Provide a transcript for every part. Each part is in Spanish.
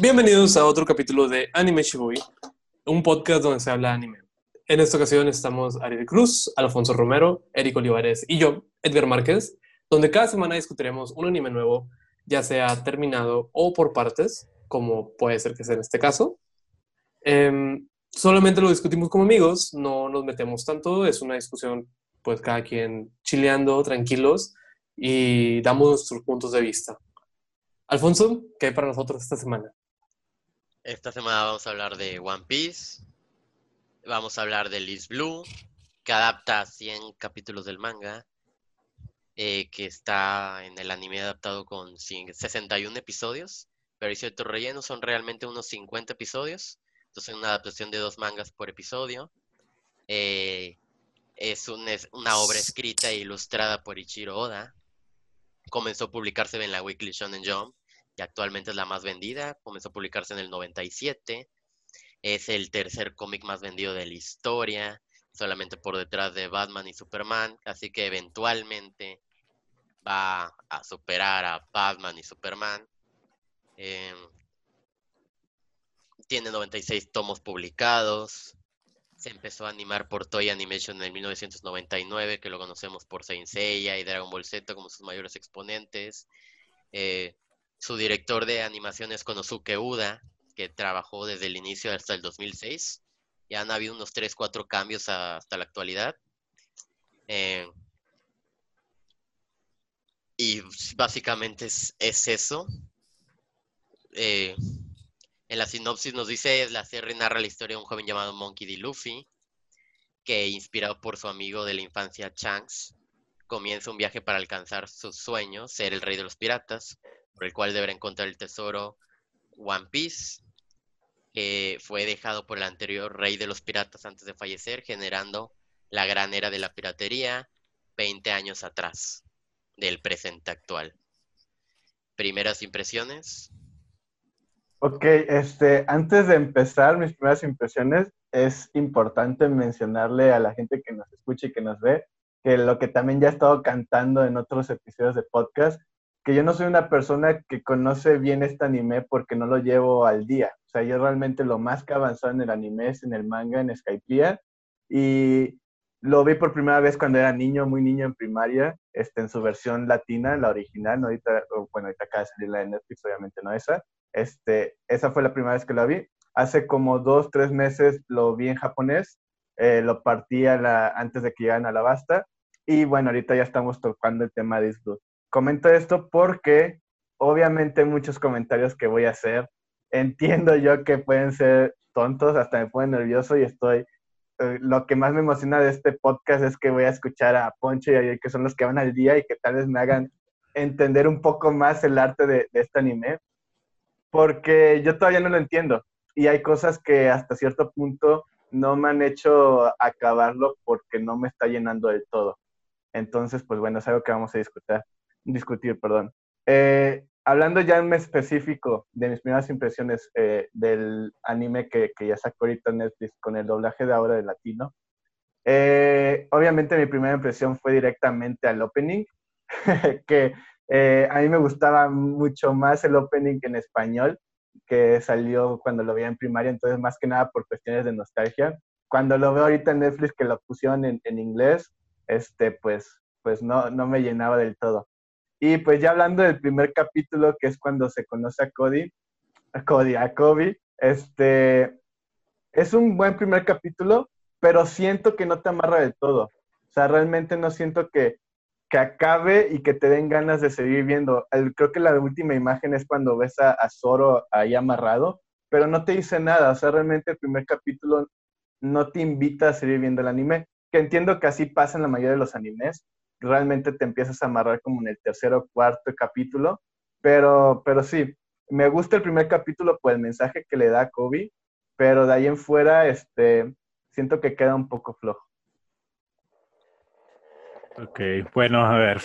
Bienvenidos a otro capítulo de Anime Shibuya, un podcast donde se habla anime. En esta ocasión estamos Ariel Cruz, Alfonso Romero, Eric Olivares y yo, Edgar Márquez, donde cada semana discutiremos un anime nuevo, ya sea terminado o por partes, como puede ser que sea en este caso. Em, solamente lo discutimos como amigos, no nos metemos tanto, es una discusión pues cada quien chileando, tranquilos y damos nuestros puntos de vista. Alfonso, ¿qué hay para nosotros esta semana? Esta semana vamos a hablar de One Piece, vamos a hablar de Liz Blue, que adapta 100 capítulos del manga, eh, que está en el anime adaptado con 61 episodios, pero hay ciertos rellenos, son realmente unos 50 episodios, entonces una adaptación de dos mangas por episodio. Eh, es, una obra escrita e ilustrada por Ichiro Oda. Comenzó a publicarse en la Weekly Shonen Jump actualmente es la más vendida. Comenzó a publicarse en el 97. Es el tercer cómic más vendido de la historia, solamente por detrás de Batman y Superman. Así que eventualmente va a superar a Batman y Superman. Em, tiene 96 tomos publicados. Se empezó a animar por Toy Animation en el 1999, que lo conocemos por Saint Seiya y Dragon Ball Z como sus mayores exponentes. Eh, su director de animación es Konosuke Uda, que trabajó desde el inicio hasta el 2006. Ya han habido unos 3, 4 cambios hasta la actualidad. Eh, y básicamente es, eso. Eh, en la sinopsis nos dice, la serie narra la historia de un joven llamado Monkey D. Luffy, que inspirado por su amigo de la infancia Shanks, comienza un viaje para alcanzar su sueño, ser el rey de los piratas, por el cual deberá encontrar el tesoro One Piece, que fue dejado por el anterior rey de los piratas antes de fallecer, generando la gran era de la piratería 20 años atrás del presente actual. Primeras impresiones. Ok, este, antes de empezar mis primeras impresiones, es importante mencionarle a la gente que nos escucha y que nos ve, que lo que también ya he estado cantando en otros episodios de podcast, que yo no soy una persona que conoce bien este anime porque no lo llevo al día. O sea, yo realmente lo más que avanzado en el anime es en el manga, en Skypiea, y lo vi por primera vez cuando era niño, muy niño en primaria, este, en su versión latina, la original, ¿no? ahorita, bueno, ahorita acaba de salir la de Netflix, obviamente no esa, este, esa fue la primera vez que la vi. Hace como dos, tres meses lo vi en japonés, eh, lo partí antes de que llegaran a la basta. Y bueno, ahorita ya estamos tocando el tema de Disney. Comento esto porque obviamente muchos comentarios que voy a hacer, entiendo yo que pueden ser tontos, hasta me ponen nervioso y estoy... Eh, lo que más me emociona de este podcast es que voy a escuchar a Poncho y a que son los que van al día y que tal vez me hagan entender un poco más el arte de, de este anime porque yo todavía no lo entiendo. Y hay cosas que hasta cierto punto no me han hecho acabarlo porque no me está llenando del todo. Entonces, pues bueno, es algo que vamos a discutir, discutir perdón. Eh, hablando ya en específico de mis primeras impresiones eh, del anime que, que, ya sacó ahorita Netflix con el doblaje de ahora de latino, eh, obviamente mi primera impresión fue directamente al opening, que eh, a mí me gustaba mucho más el opening en español, que salió cuando lo veía en primaria, entonces más que nada por cuestiones de nostalgia. Cuando lo veo ahorita en Netflix que lo pusieron en, en inglés, este, pues, pues no, no me llenaba del todo. Y pues ya hablando del primer capítulo, que es cuando se conoce a Cody, a Cody, a Kobe, este, es un buen primer capítulo, pero siento que no te amarra del todo. O sea, realmente no siento que que acabe y que te den ganas de seguir viendo. creo que la última imagen es cuando ves a, Zoro ahí amarrado, pero no te dice nada. O sea, realmente el primer capítulo no te invita a seguir viendo el anime, que entiendo que así pasa en la mayoría de los animes. Realmente te empiezas a amarrar como en el tercer o cuarto capítulo, pero, pero sí, me gusta el primer capítulo por el mensaje que le da Kobe, pero de ahí en fuera, este, siento que queda un poco flojo. Ok, bueno, a ver.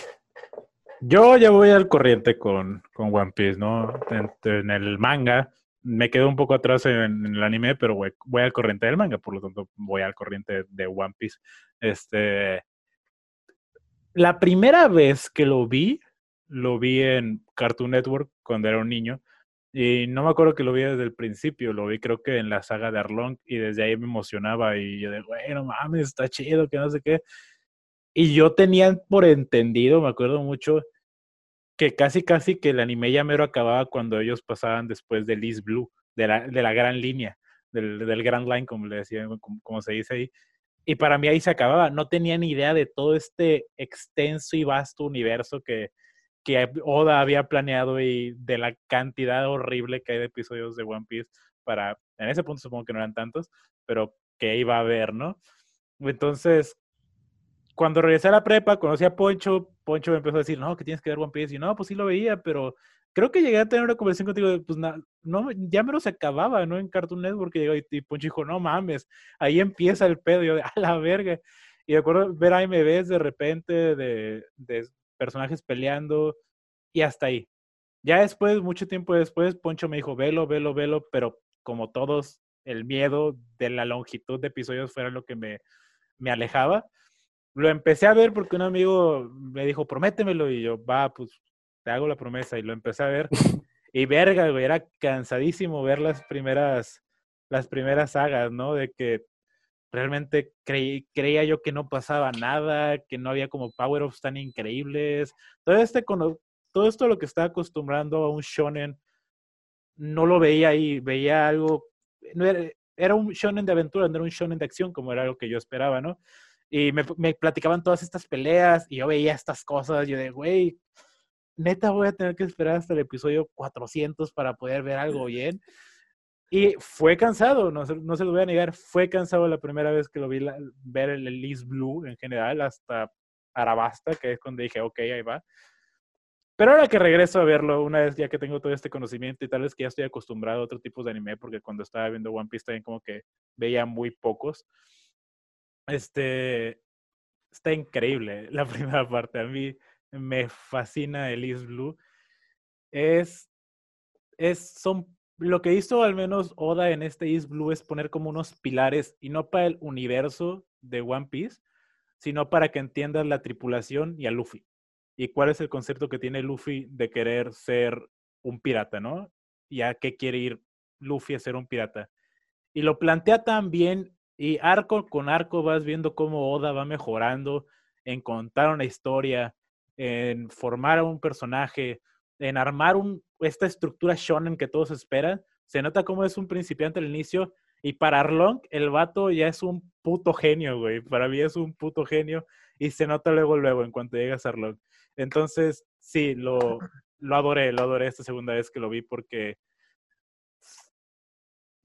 Yo ya voy al corriente con, con One Piece, ¿no? En, el manga me quedo un poco atrás en, el anime, pero voy, voy, al corriente del manga, por lo tanto voy al corriente de One Piece. Este, la primera vez que lo vi, lo vi en Cartoon Network cuando era un niño. Y no me acuerdo que lo vi desde el principio, lo vi creo que en la saga de Arlong y desde ahí me emocionaba y yo de, güey, no mames, está chido, que no sé qué. Y yo tenía por entendido, me acuerdo mucho, que casi casi que el anime ya mero acababa cuando ellos pasaban después de Liz Blue, de la, de la gran línea, del, Grand Line, como le decían, como se dice ahí. Y para mí ahí se acababa. No tenía ni idea de todo este extenso y vasto universo que, que Oda había planeado y de la cantidad horrible que hay de episodios de One Piece para, en ese punto supongo que no eran tantos, pero que iba a haber, ¿no? Entonces, cuando regresé a la prepa, conocí a Poncho, Poncho me empezó a decir, no, que tienes que ver One Piece, y no, pues sí lo veía, pero creo que llegué a tener una conversación contigo, de, pues no, ya me lo se acababa, ¿no? En Cartoon Network, y, y Poncho dijo, no mames, ahí empieza el pedo, y yo de, a la verga. Y de acuerdo ver AMVs de repente de, de personajes peleando y hasta ahí. Ya después, mucho tiempo después, Poncho me dijo, velo, velo, velo, pero como todos, el miedo de la longitud de episodios fuera lo que me, me alejaba. Lo empecé a ver porque un amigo me dijo, prométemelo, y yo, va, pues te hago la promesa, y lo empecé a ver. Y verga, güey, era cansadísimo ver las primeras, las primeras sagas, ¿no? De que realmente creí, creía yo que no pasaba nada, que no había como power-ups tan increíbles. Todo, este, todo esto lo que estaba acostumbrando a un shonen, no lo veía ahí, veía algo, no era, era, un shonen de aventura, no era un shonen de acción como era lo que yo esperaba, ¿no? Y me, me platicaban todas estas peleas y yo veía estas cosas, yo de, güey, neta voy a tener que esperar hasta el episodio 400 para poder ver algo bien. Y fue cansado, no, no se lo voy a negar, fue cansado la primera vez que lo vi ver el Elise Blue en general, hasta Arabasta, que es cuando dije, ok, ahí va. Pero ahora que regreso a verlo, una vez ya que tengo todo este conocimiento y tal vez que ya estoy acostumbrado a otro tipo de anime, porque cuando estaba viendo One Piece también como que veía muy pocos. Este, está increíble la primera parte. A mí me fascina Elise Blue. Es, es, son lo que hizo al menos Oda en este East Blue es poner como unos pilares, y no para el universo de One Piece, sino para que entiendas la tripulación y a Luffy. Y cuál es el concepto que tiene Luffy de querer ser un pirata, ¿no? Y a qué quiere ir Luffy a ser un pirata. Y lo plantea tan bien, y arco con arco vas viendo cómo Oda va mejorando en contar una historia, en formar a un personaje, en armar un, esta estructura shonen que todos esperan. Se nota como es un principiante al inicio. Y para Arlong, el vato ya es un puto genio, güey. Para mí es un puto genio. Y se nota luego, luego, en cuanto llegas a Arlong. Entonces, sí, lo, lo adoré, lo adoré esta segunda vez que lo vi porque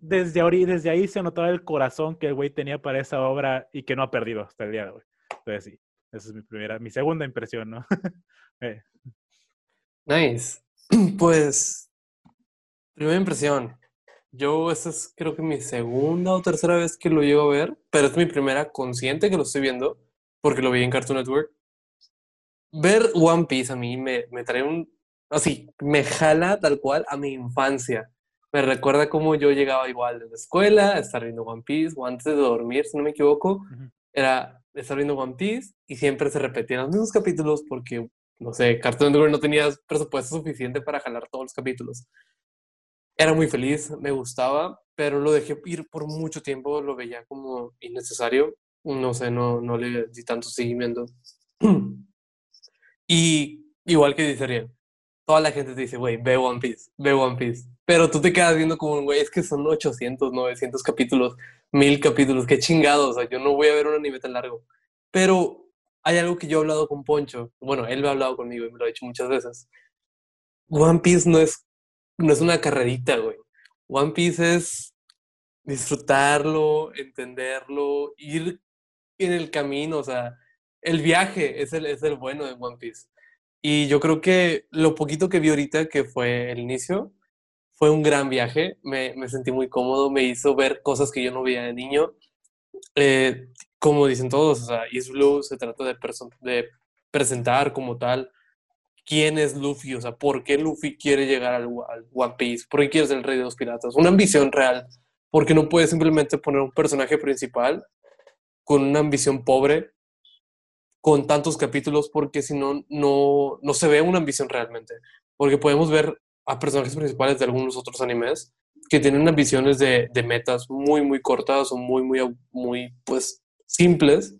desde, ahí, desde ahí se notaba el corazón que el güey tenía para esa obra y que no ha perdido hasta el día de hoy. Entonces, sí, esa es mi primera, mi segunda impresión, ¿no? eh. Nice. Pues, primera impresión. Yo, esta es creo que mi segunda o tercera vez que lo llevo a ver, pero es mi primera consciente que lo estoy viendo, porque lo vi en Cartoon Network. Ver One Piece a mí me, me trae un... Así, me jala tal cual a mi infancia. Me recuerda cómo yo llegaba igual de la escuela, estar viendo One Piece, o antes de dormir, si no me equivoco, era estar viendo One Piece y siempre se repetían los mismos capítulos porque no sé, Cartoon Network no tenía presupuesto suficiente para jalar todos los capítulos. Era muy feliz, me gustaba, pero lo dejé ir por mucho tiempo, lo veía como innecesario. No sé, no, no le di tanto seguimiento. y igual que dice toda la gente te dice, güey, ve One Piece, ve One Piece. Pero tú te quedas viendo como, güey, es que son 800, 900 capítulos, 1000 capítulos, qué chingados, o sea, yo no voy a ver un anime tan largo. Pero hay algo que yo he hablado con Poncho, bueno, él me ha hablado conmigo y me lo ha dicho muchas veces. One Piece no es, no es una carrerita, güey. One Piece es disfrutarlo, entenderlo, ir en el camino, o sea, el viaje es el, es el bueno de One Piece. Y yo creo que lo poquito que vi ahorita, que fue el inicio, fue un gran viaje. Me, me sentí muy cómodo, me hizo ver cosas que yo no veía de niño. Eh, como dicen todos, o sea, Blue se trata de, de presentar como tal quién es Luffy, o sea, por qué Luffy quiere llegar al, One Piece, por qué quiere ser el rey de los piratas, una ambición real, porque no puede simplemente poner un personaje principal con una ambición pobre, con tantos capítulos, porque si no, no se ve una ambición realmente, porque podemos ver a personajes principales de algunos otros animes que tienen unas visiones de, de metas muy, muy cortas o muy, muy, muy, pues, simples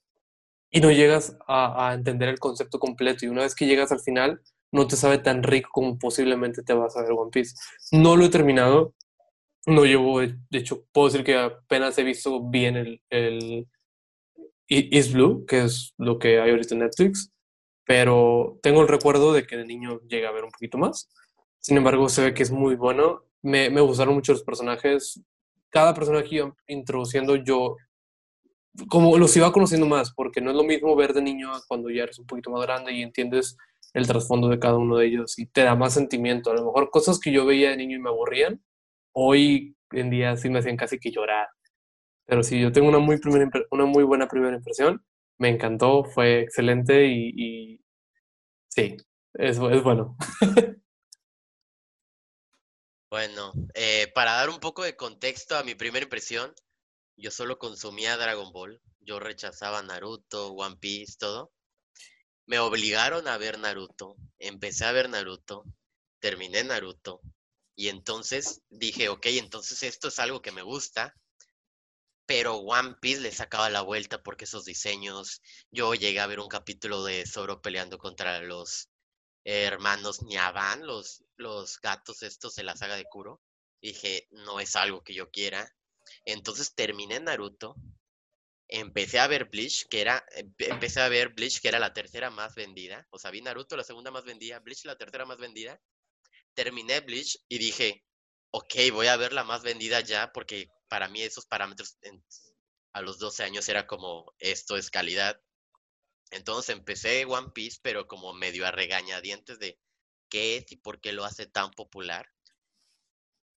y no llegas a, a entender el concepto completo. Y una vez que llegas al final, no te sabe tan rico como posiblemente te vas a ver One Piece. No lo he terminado, no llevo, de hecho, puedo decir que apenas he visto bien el, el East Blue, que es lo que hay ahorita en Netflix, pero tengo el recuerdo de que de niño llegué a ver un poquito más. Sin embargo, se ve que es muy bueno. Me, me gustaron mucho los personajes. Cada personaje iba introduciendo yo, como los iba conociendo más, porque no es lo mismo ver de niño cuando ya eres un poquito más grande y entiendes el trasfondo de cada uno de ellos y te da más sentimiento. A lo mejor cosas que yo veía de niño y me aburrían, hoy en día sí me hacían casi que llorar. Pero sí, yo tengo una muy, primera, una muy buena primera impresión. Me encantó, fue excelente y, sí, es, es bueno. Bueno, eh, para dar un poco de contexto a mi primera impresión, yo solo consumía Dragon Ball. Yo rechazaba Naruto, One Piece, todo. Me obligaron a ver Naruto. Empecé a ver Naruto. Terminé Naruto. Y entonces dije, ok, entonces esto es algo que me gusta. Pero One Piece le sacaba la vuelta porque esos diseños. Yo llegué a ver un capítulo de Zoro peleando contra los hermanos Niaban, los, los gatos estos de la saga de Kuro. Dije, no es algo que yo quiera. Entonces terminé Naruto. Empecé a ver Bleach, que era, empecé a ver Bleach, que era la tercera más vendida. O sea, vi Naruto, la segunda más vendida, Bleach, la tercera más vendida. Terminé Bleach y dije, ok, voy a ver la más vendida ya, porque para mí esos parámetros a los 12 años era como, esto es calidad. Entonces empecé One Piece, pero como medio a regañadientes de qué es y por qué lo hace tan popular.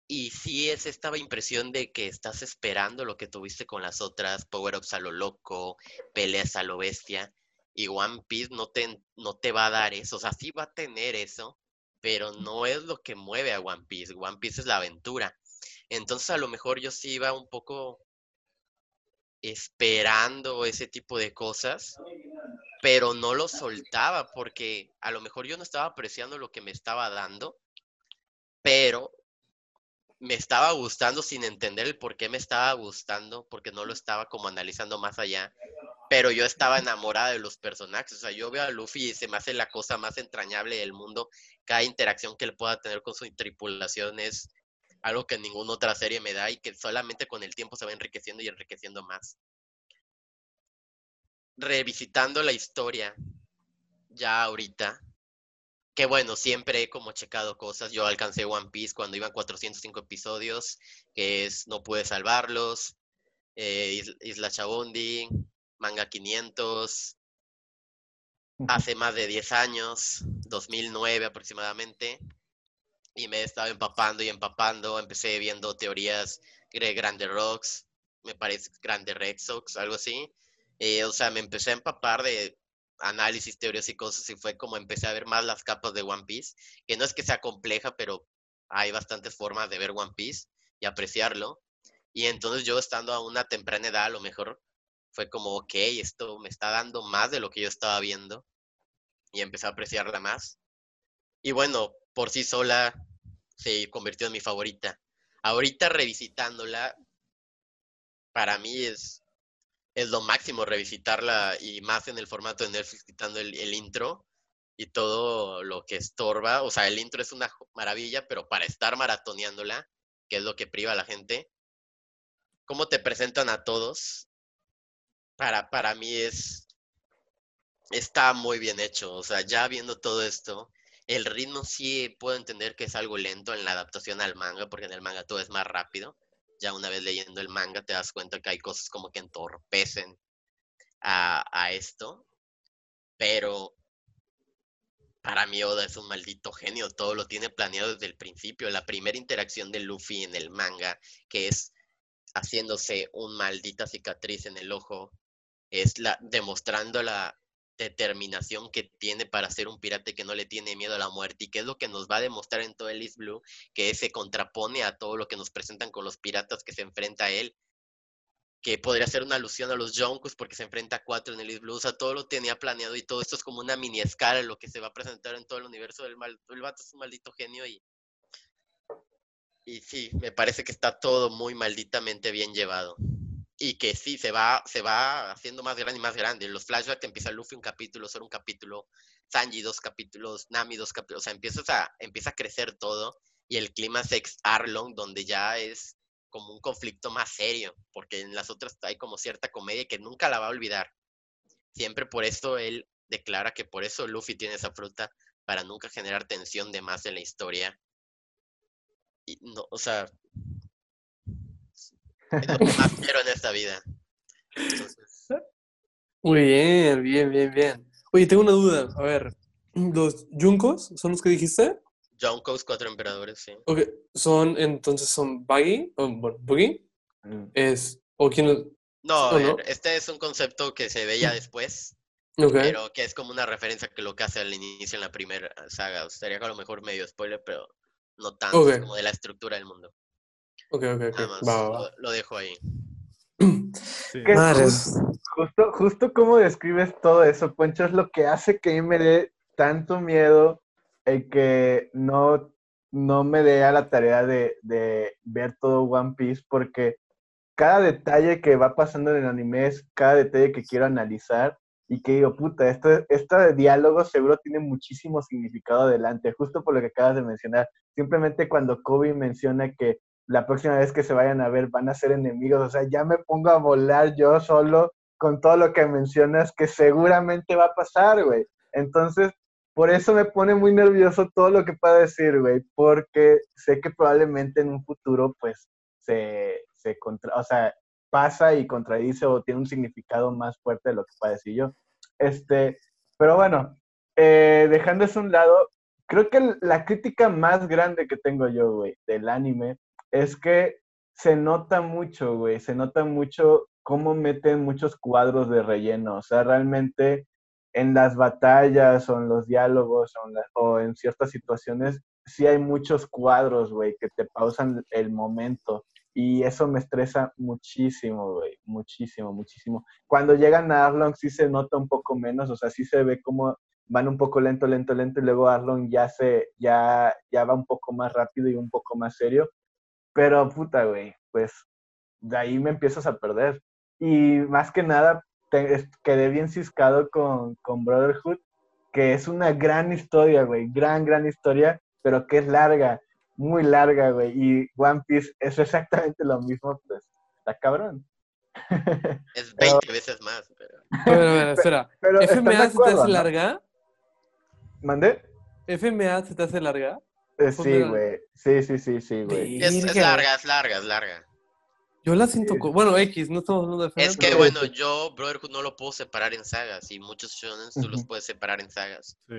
Y sí es esta impresión de que estás esperando lo que tuviste con las otras, Power-Ups a lo loco, peleas a lo bestia, y One Piece no te, no te va a dar eso, o sea, sí va a tener eso, pero no es lo que mueve a One Piece, One Piece es la aventura. Entonces a lo mejor yo sí iba un poco esperando ese tipo de cosas, pero no lo soltaba porque a lo mejor yo no estaba apreciando lo que me estaba dando, pero me estaba gustando sin entender el por qué me estaba gustando, porque no lo estaba como analizando más allá, pero yo estaba enamorada de los personajes, o sea, yo veo a Luffy y se me hace la cosa más entrañable del mundo, cada interacción que él pueda tener con su tripulación es algo que ninguna otra serie me da y que solamente con el tiempo se va enriqueciendo y enriqueciendo más. Revisitando la historia, ya ahorita, que bueno, siempre he como checado cosas. Yo alcancé One Piece cuando iban 405 episodios, que es No pude salvarlos, eh, Isla Chabondi, Manga 500, hace más de 10 años, 2009 aproximadamente y me he estado empapando y empapando. Empecé viendo teorías de Grande Rocks, me parece Grande Red Sox, algo así. Eh, o sea, me empecé a empapar de análisis, teorías y cosas y fue como empecé a ver más las capas de One Piece, que no es que sea compleja, pero hay bastantes formas de ver One Piece y apreciarlo. Y entonces yo estando a una temprana edad, a lo mejor fue como, ok, esto me está dando más de lo que yo estaba viendo y empecé a apreciarla más. Y bueno, por sí sola se convirtió en mi favorita. Ahorita revisitándola, para mí es, es lo máximo revisitarla y más en el formato de Netflix quitando el, el intro y todo lo que estorba. O sea, el intro es una maravilla, pero para estar maratoneándola, que es lo que priva a la gente, cómo te presentan a todos, para, para mí es, está muy bien hecho. O sea, ya viendo todo esto, el ritmo sí puedo entender que es algo lento en la adaptación al manga, porque en el manga todo es más rápido. Ya una vez leyendo el manga te das cuenta que hay cosas como que entorpecen a, esto. Pero para mí Oda es un maldito genio, todo lo tiene planeado desde el principio. La primera interacción de Luffy en el manga, que es haciéndose un maldita cicatriz en el ojo, es la demostrando la determinación que tiene para ser un pirata que no le tiene miedo a la muerte y que es lo que nos va a demostrar en todo el East Blue, que se contrapone a todo lo que nos presentan con los piratas que se enfrenta a él, que podría ser una alusión a los Jonkus porque se enfrenta a cuatro en el East Blue, o sea, todo lo tenía planeado y todo esto es como una mini escala lo que se va a presentar en todo el universo del mal, el vato es un maldito genio y Y sí, me parece que está todo muy malditamente bien llevado. Y que sí, se va, se va haciendo más grande y más grande. Los flashbacks empieza Luffy un capítulo, solo un capítulo, Sanji dos capítulos, Nami dos capítulos. O sea, empiezas a, empieza a crecer todo. Y el clima sex Arlong, donde ya es como un conflicto más serio. Porque en las otras hay como cierta comedia que nunca la va a olvidar. Siempre por esto él declara que por eso Luffy tiene esa fruta, para nunca generar tensión de más en la historia. Y no, o sea, es lo que más quiero en esta vida. Entonces, Muy bien, bien, bien, bien. Oye, tengo una duda. A ver, ¿los Junkos son los que dijiste? John Coast, cuatro emperadores, sí. Ok, son, entonces son Buggy, o, bueno, Buggy, Mm. es, o quién es, No, a ¿O no? ver, este es un concepto que se ve ya después, ok, pero que es como una referencia que lo que hace al inicio en la primera saga. O sea, sería a lo mejor medio spoiler, pero no tanto como de la estructura del mundo. Ok, ok, ok, Nada más, va, va, va. Lo, lo dejo ahí. Sí. ¿Qué? Madres. Justo, justo como describes todo eso, Poncho, es lo que hace que a mí me dé tanto miedo el que no, no me dé a la tarea de, de ver todo One Piece, porque cada detalle que va pasando en el anime es cada detalle que quiero analizar y que digo, puta, este, este diálogo seguro tiene muchísimo significado adelante, justo por lo que acabas de mencionar. Simplemente cuando Kobe menciona que la próxima vez que se vayan a ver van a ser enemigos, o sea, ya me pongo a volar yo solo con todo lo que mencionas que seguramente va a pasar, güey. Entonces, por eso me pone muy nervioso todo lo que pueda decir, güey, porque sé que probablemente en un futuro, pues, se, se contra, o sea, pasa y contradice o tiene un significado más fuerte de lo que pueda decir yo. Este, pero bueno, eh, dejando eso a un lado, creo que la crítica más grande que tengo yo, güey, del anime es que se nota mucho, güey, se nota mucho cómo meten muchos cuadros de relleno, o sea, realmente en las batallas o en los diálogos o en, o en ciertas situaciones, sí hay muchos cuadros, güey, que te pausan el momento y eso me estresa muchísimo, güey, muchísimo, muchísimo. Cuando llegan a Arlong sí se nota un poco menos, o sea, sí se ve como van un poco lento, lento, lento y luego Arlong ya se, ya, ya va un poco más rápido y un poco más serio. Pero puta, güey, pues de ahí me empiezas a perder. Y más que nada, te- es- quedé bien ciscado con, con Brotherhood, que es una gran historia, güey, gran, gran historia, pero que es larga, muy larga, güey. Y One Piece es exactamente lo mismo, pues está cabrón. Es Pero- 20 veces más, pero espera. Pero ¿están de ¿FMA se te hace no? larga? ¿Mandé? ¿FMA se te hace larga? Eh, Pues sí, güey. Sí, sí, sí, sí, güey. es, es larga, es larga, es larga. Yo la siento... Sí. co- Bueno, X, no estamos hablando de FMA. Es que, bueno, yo Brotherhood no lo puedo separar en sagas y muchos shonen tú los puedes separar en sagas. Sí.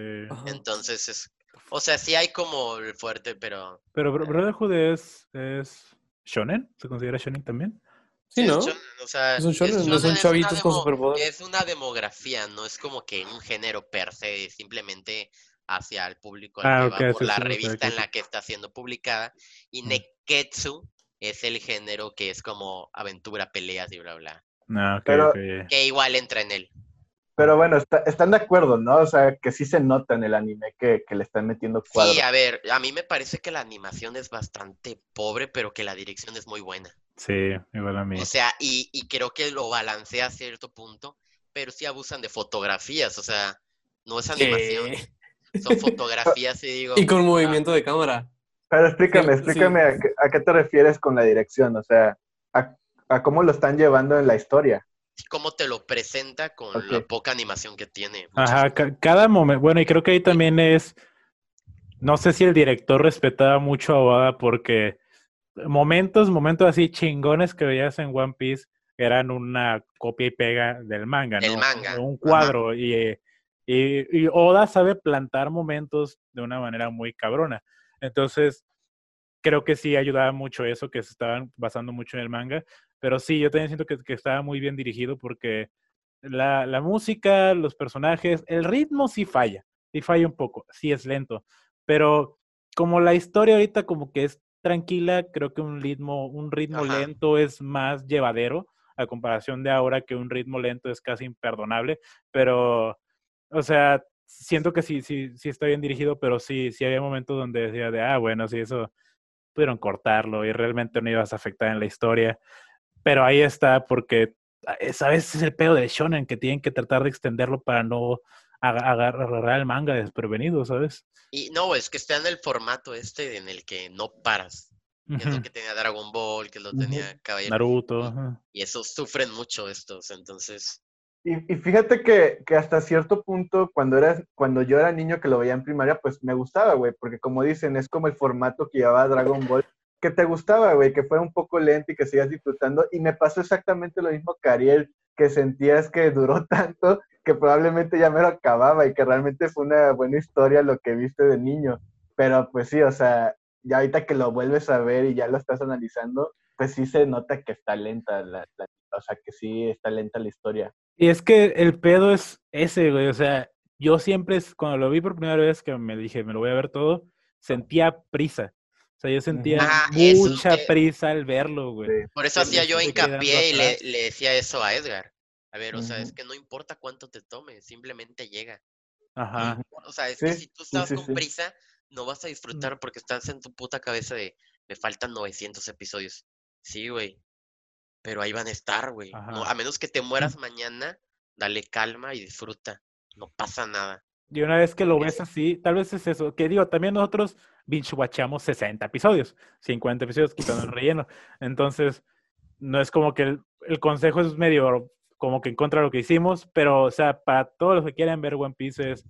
Entonces es... O sea, sí hay como el fuerte, pero... Pero Bro- Brotherhood es, es shonen, ¿se considera shonen también? Sí, es ¿no? shonen, o sea, Es un shonen, no shonen, son es una chavitos con superpoderes. Es una demografía, no es como que un género per se, es simplemente hacia el público al Ah, que ok, va sí, por la sí, revista en sí. la que está siendo publicada. Y Mm. Neketsu es el género que es como aventura, peleas y bla, bla. No, ok, Pero- ok, ya. Que igual entra en él. Pero bueno, está- están de acuerdo, ¿no? O sea, que sí se nota en el anime que, que le están metiendo cuadros. Sí, a ver, a mí me parece que la animación es bastante pobre, pero que la dirección es muy buena. Sí, igual a mí. O sea, y, y creo que lo balancea a cierto punto, pero sí abusan de fotografías, o sea, no es animación, ¿Qué? Son fotografías y digo, Y con ah, movimiento de cámara. Pero explícame, explícame sí. A, qué, a qué te refieres con la dirección, o sea, a, a cómo lo están llevando en la historia. cómo te lo presenta con la Ok. poca animación que tiene. Ajá, ca- cada momento, bueno, y creo que ahí también es, no sé si el director respetaba mucho a Oda porque momentos, momentos así chingones que veías en One Piece eran una copia y pega del manga, Del ¿no? manga, Un ajá. cuadro y, eh, y, y Oda sabe plantar momentos de una manera muy cabrona. Entonces, creo que sí ayudaba mucho eso, que se estaban basando mucho en el manga. Pero sí, yo también siento que, que estaba muy bien dirigido porque la, la música, los personajes, el ritmo sí falla, sí falla un poco, sí es lento. Pero como la historia ahorita como que es tranquila, creo que un ritmo, un ritmo Ajá. lento es más llevadero a comparación de ahora que un ritmo lento es casi imperdonable. Pero, o sea, siento que sí, sí, sí está bien dirigido, pero sí, sí había momentos donde decía de, ah, bueno, sí, eso, pudieron cortarlo y realmente no ibas a afectar en la historia. Pero ahí está, porque esa vez es el pedo de Shonen, que tienen que tratar de extenderlo para no agarrar el manga desprevenido, ¿sabes? Y no, es que está en el formato este en el que no paras. Que es lo que tenía Dragon Ball, que lo tenía Caballero. Naruto. Y, eso sufren mucho estos, entonces. Y, fíjate que, que, hasta cierto punto, cuando, eras, cuando yo era niño que lo veía en primaria, pues me gustaba, güey, porque como dicen, es como el formato que llevaba Dragon Ball, que te gustaba, güey, que fuera un poco lento y que sigas disfrutando. Y me pasó exactamente lo mismo que Ariel, que sentías que duró tanto que probablemente ya me lo acababa y que realmente fue una buena historia lo que viste de niño. Pero pues sí, o sea, ya ahorita que lo vuelves a ver y ya lo estás analizando, pues sí se nota que está lenta, la, o sea, que sí está lenta la historia. Y es que el pedo es ese, güey, o sea, yo siempre, cuando lo vi por primera vez que me dije, me lo voy a ver todo, sentía prisa. O sea, yo sentía ah, mucha prisa al verlo, güey. Por eso hacía yo hincapié y le, le, decía eso a Edgar. A ver, o sea, es que no importa cuánto te tome, simplemente llega. Ajá. O sea, es que si tú estás con prisa, no vas a disfrutar porque estás en tu puta cabeza de, me faltan 900 episodios. Sí, güey. Pero ahí van a estar, güey. a menos que te mueras mañana, dale calma y disfruta. No pasa nada. Y una vez que lo ves así, tal vez es eso. Que digo, también nosotros binge watchamos 60 episodios, 50 episodios quitando el relleno. Entonces, no es como que el, el consejo es medio como que en contra de lo que hicimos, pero, o sea, para todos los que quieran ver One Piece es,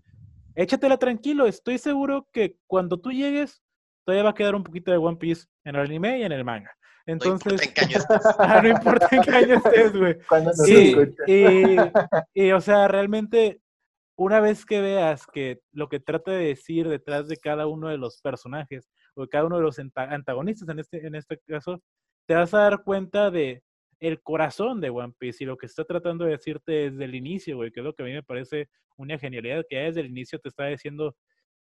échatela tranquilo, estoy seguro que cuando tú llegues, todavía va a quedar un poquito de One Piece en el anime y en el manga. Entonces, no importa en qué año estés, güey. Sí, y, y, o sea, realmente, una vez que veas que lo que trata de decir detrás de cada uno de los personajes, o de cada uno de los antagonistas en este, en este caso, te vas a dar cuenta de el corazón de One Piece y lo que está tratando de decirte desde el inicio, güey, que es lo que a mí me parece una genialidad, que desde el inicio te está diciendo,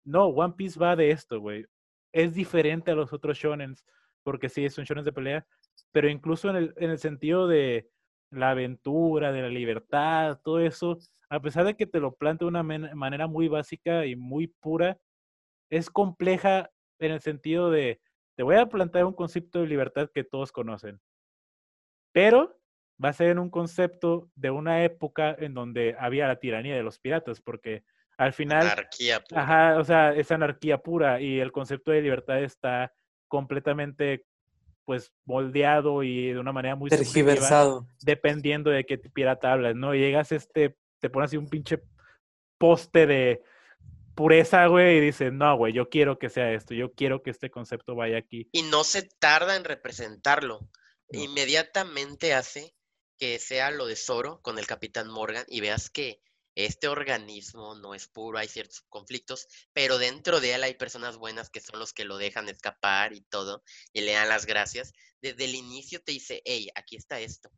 no, One Piece va de esto, güey. Es diferente a los otros shonens, porque sí, son shonens de pelea, pero incluso en el, en el sentido de la aventura, de la libertad, todo eso, a pesar de que te lo plantea de una manera muy básica y muy pura, es compleja en el sentido de, te voy a plantear un concepto de libertad que todos conocen pero va a ser en un concepto de una época en donde había la tiranía de los piratas, porque al final... Anarquía pura. Ajá, o sea, es anarquía pura y el concepto de libertad está completamente pues moldeado y de una manera muy tergiversado dependiendo de qué pirata hablas, ¿no? llegas este, te pones así un pinche poste de pureza, güey, y dices, no, güey, yo quiero que sea esto, yo quiero que este concepto vaya aquí. Y no se tarda en representarlo inmediatamente hace que sea lo de Zoro con el Capitán Morgan y veas que este organismo no es puro, hay ciertos conflictos, pero dentro de él hay personas buenas que son los que lo dejan escapar y todo, y le dan las gracias. Desde el inicio te dice, hey, aquí está esto.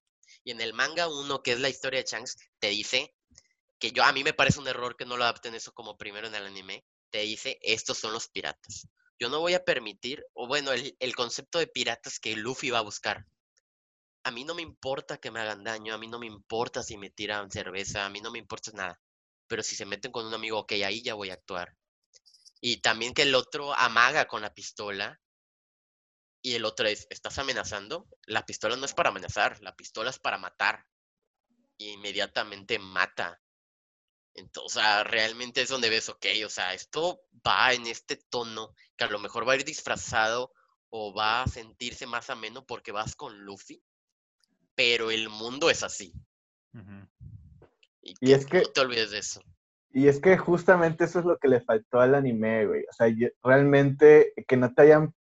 Y en el manga 1, que es la historia de Shanks, te dice que yo a mí me parece un error que no lo adapten eso como primero en el anime, te dice, estos son los piratas. Yo no voy a permitir, o bueno, el, el concepto de piratas que Luffy va a buscar a mí no me importa que me hagan daño, a mí no me importa si me tiran cerveza, a mí no me importa nada. Pero si se meten con un amigo, ok, ahí ya voy a actuar. Y también que el otro amaga con la pistola y el otro es, ¿estás amenazando? La pistola no es para amenazar, la pistola es para matar. Inmediatamente mata. Entonces, realmente es donde ves, ok, o sea, esto va en este tono, que a lo mejor va a ir disfrazado o va a sentirse más ameno porque vas con Luffy pero el mundo es así. Y, es que no te olvides de eso. Y es que justamente eso es lo que le faltó al anime, güey. O sea, realmente que no te hayan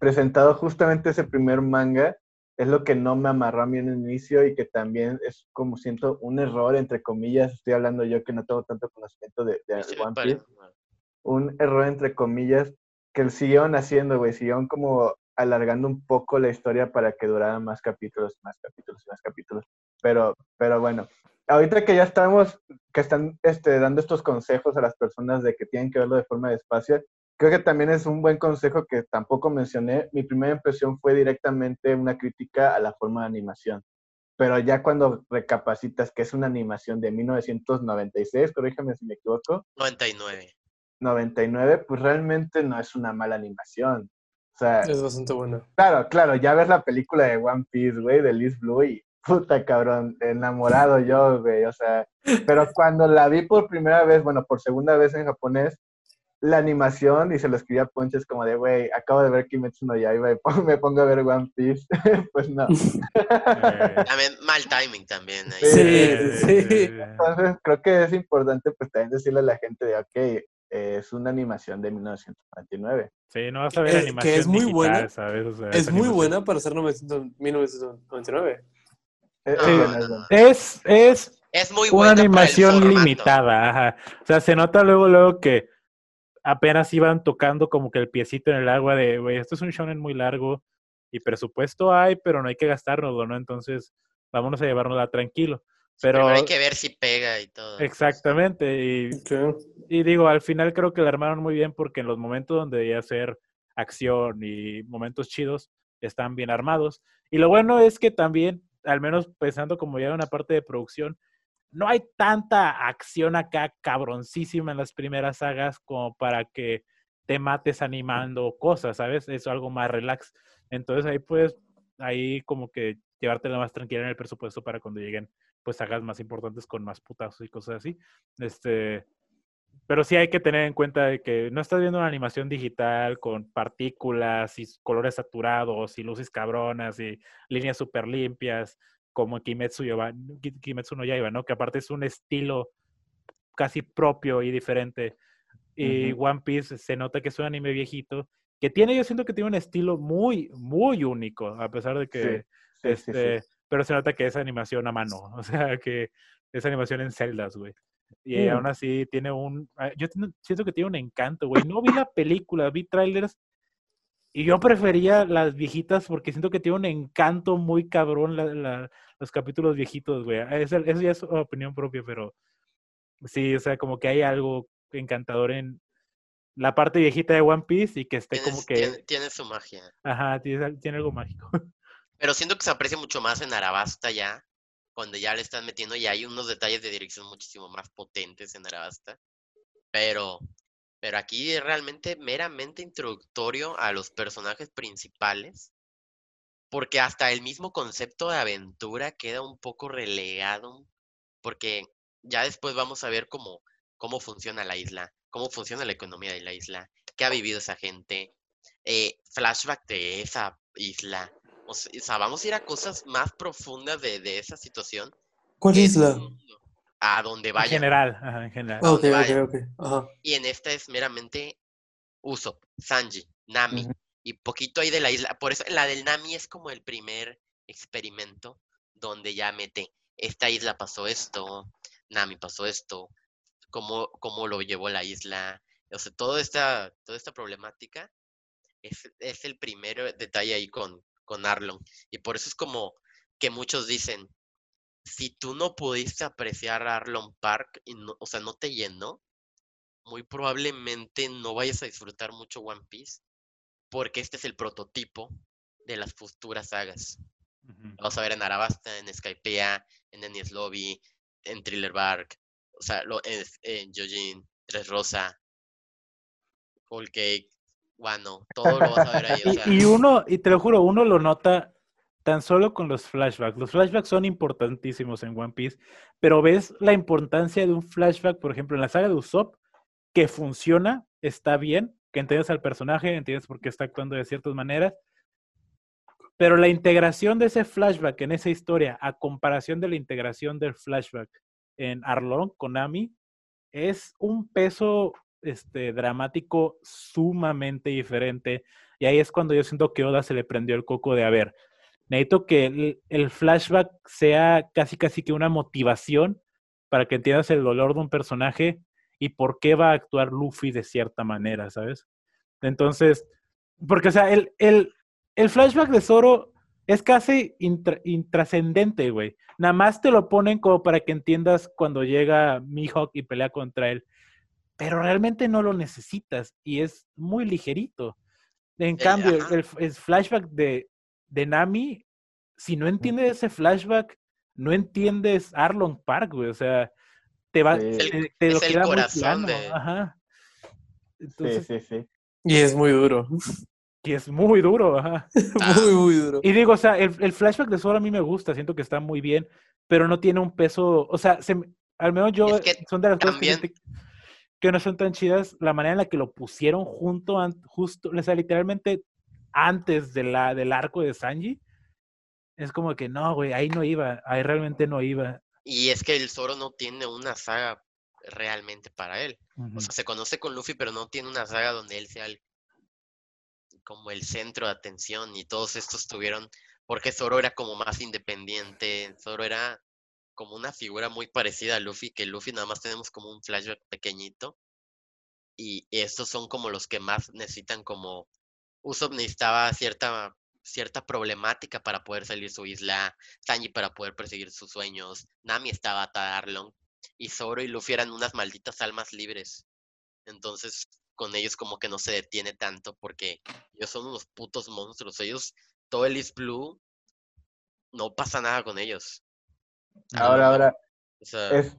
presentado justamente ese primer manga es lo que no me amarró a mí en el inicio y que también es como siento un error, entre comillas, estoy hablando yo que no tengo tanto conocimiento de, One Piece. Un error, entre comillas, que siguieron haciendo, güey. Siguieron como alargando un poco la historia para que durara más capítulos, más capítulos, más capítulos. Pero, pero bueno, ahorita que ya estamos, que están este, dando estos consejos a las personas de que tienen que verlo de forma despacio, creo que también es un buen consejo que tampoco mencioné. Mi primera impresión fue directamente una crítica a la forma de animación. Pero ya cuando recapacitas que es una animación de 1996, corrígeme si me equivoco. 99. 99, pues realmente no es una mala animación. O O sea, Es bastante buena. claro, claro, ya ves la película de One Piece, güey, de Liz Blue y puta cabrón, enamorado yo, güey, o sea, pero cuando la vi por primera vez, bueno, por segunda vez en japonés, la animación y se lo escribí a Poncho, es como de, güey, acabo de ver Kimetsu no Yaiba y me pongo a ver One Piece. pues no. También mal timing también. ahí. Sí, sí. eh, Entonces, creo que es importante, pues, también decirle a la gente de, ok, es una animación de 1999. Sí, no vas a ver Eh, que animación es muy digital, buena. ¿sabes? O sea, Es muy buena para ser 900 1999. Eh, No, es es. Es, es Es muy una buena el animación limitada, ajá. O sea, se nota luego, luego que apenas iban tocando como que el piecito en el agua de, güey, esto es un shonen muy largo y presupuesto hay, pero no hay que gastárnoslo, ¿no? Entonces, vámonos a llevárnosla tranquilo. Pero, Primero hay que ver si pega y todo. exactamente, y, Ok. y digo, al final creo que la armaron muy bien porque en los momentos donde debía ser acción y momentos chidos, están bien armados. Y lo bueno es que también, al menos pensando como ya en una parte de producción, no hay tanta acción acá cabroncísima en las primeras sagas como para que te mates animando cosas, ¿sabes? Es algo más relax. Entonces ahí puedes, ahí como que llevártela más tranquila en el presupuesto para cuando lleguen pues sagas más importantes con más putazos y cosas así. Este, pero sí hay que tener en cuenta de que no estás viendo una animación digital con partículas y colores saturados y luces cabronas y líneas súper limpias como Kimetsu, Yoba- Ki- Kimetsu no Yaiba, ¿no? Que aparte es un estilo casi propio y diferente. Y. One Piece se nota que es un anime viejito que tiene, yo siento que tiene un estilo muy, muy único, a pesar de que Sí, sí, sí, sí. Pero se nota que es animación a mano, o sea, que es animación en celdas, güey. Y Mm. aún así tiene un, ah, yo siento que tiene un encanto, güey. No vi la película, vi trailers y yo prefería las viejitas porque siento que tiene un encanto muy cabrón la- la- los capítulos viejitos, güey. Ah, Eso, eso ya es opinión propia, pero sí, o sea, como que hay algo encantador en la parte viejita de One Piece y que esté como que, tiene, tiene su magia. ajá, tiene, tiene algo mágico. Pero siento que se aprecia mucho más en Arabasta ya, cuando ya le están metiendo y hay unos detalles de dirección muchísimo más potentes en Arabasta. Pero, pero aquí es realmente meramente introductorio a los personajes principales, porque hasta el mismo concepto de aventura queda un poco relegado, porque ya después vamos a ver cómo, cómo funciona la isla, cómo funciona la economía de la isla, qué ha vivido esa gente, eh, flashback de esa isla. O se- o sea, vamos a ir a cosas más profundas de, de esa situación. ¿Cuál isla? A donde En vaya. general, ajá, en general. Ah, ok, donde ok, vaya. ok. Ajá. Y en esta es meramente Usopp, Sanji, Nami. Y poquito ahí de la isla. Por eso la del Nami es como el primer experimento donde ya mete, esta isla pasó esto, Nami pasó esto, cómo, cómo lo llevó la isla. O sea, toda esta, toda esta problemática es, es el primer detalle ahí con, con Arlong. Y por eso es como que muchos dicen, si tú no pudiste apreciar Arlong Park, y no- o sea, no te llenó, muy probablemente no vayas a disfrutar mucho One Piece, porque este es el prototipo de las futuras sagas. Ujú. Vamos a ver en Arabasta, en Skypiea, en Enies Lobby, en Thriller Bark, o sea, lo, en, en Tres Rosa, Whole Cake, Wano, todo lo vas a ver ahí. O sea, Y, y uno, y te lo juro, uno lo nota tan solo con los flashbacks. Los flashbacks son importantísimos en One Piece, pero ves la importancia de un flashback, por ejemplo, en la saga de Usopp, que funciona, está bien, que entiendes al personaje, entiendes por qué está actuando de ciertas maneras, pero la integración de ese flashback en esa historia, a comparación de la integración del flashback en Arlong, Konami, es un peso este, dramático sumamente diferente. Y ahí es cuando yo siento que Oda se le prendió el coco de, a ver, necesito que el, el flashback sea casi casi que una motivación para que entiendas el dolor de un personaje y por qué va a actuar Luffy de cierta manera, ¿sabes? Entonces, porque, o sea, el, el, el flashback de Zoro es casi intra- intrascendente, güey. Nada más te lo ponen como para que entiendas cuando llega Mihawk y pelea contra él. Pero realmente no lo necesitas y es muy ligerito. En El- cambio, el, el flashback de, de Nami, si no entiendes ese flashback, no entiendes Arlong Park, güey. O sea, te va, Sí. te, te lo es el queda muy plano, de- Ajá. Sí, Entonces, sí, sí. Y es muy duro. que es muy duro, ajá. muy, muy duro. Y digo, o sea, el, el flashback de Zoro a mí me gusta, siento que está muy bien, pero no tiene un peso, o sea, se me- al menos yo, Es que son de las cosas que, también- que no son tan chidas, la manera en la que lo pusieron junto, justo, o sea, literalmente antes de la, del arco de Sanji, es como que no, güey, ahí no iba, ahí realmente no iba. Y es que el Zoro no tiene una saga realmente para él. O sea, se conoce con Luffy, pero no tiene una saga donde él sea el, como el centro de atención y todos estos tuvieron, porque Zoro era como más independiente, Zoro era como una figura muy parecida a Luffy, que Luffy nada más tenemos como un flashback pequeñito y estos son como los que más necesitan como Usopp necesitaba cierta cierta problemática para poder salir de su isla, Sanji para poder perseguir sus sueños, Nami estaba atada a Arlong y Zoro y Luffy eran unas malditas almas libres. Entonces, con ellos como que no se detiene tanto porque ellos son unos putos monstruos. Ellos, todo el East Blue, no pasa nada con ellos. Ahora, ahora, O sea, es,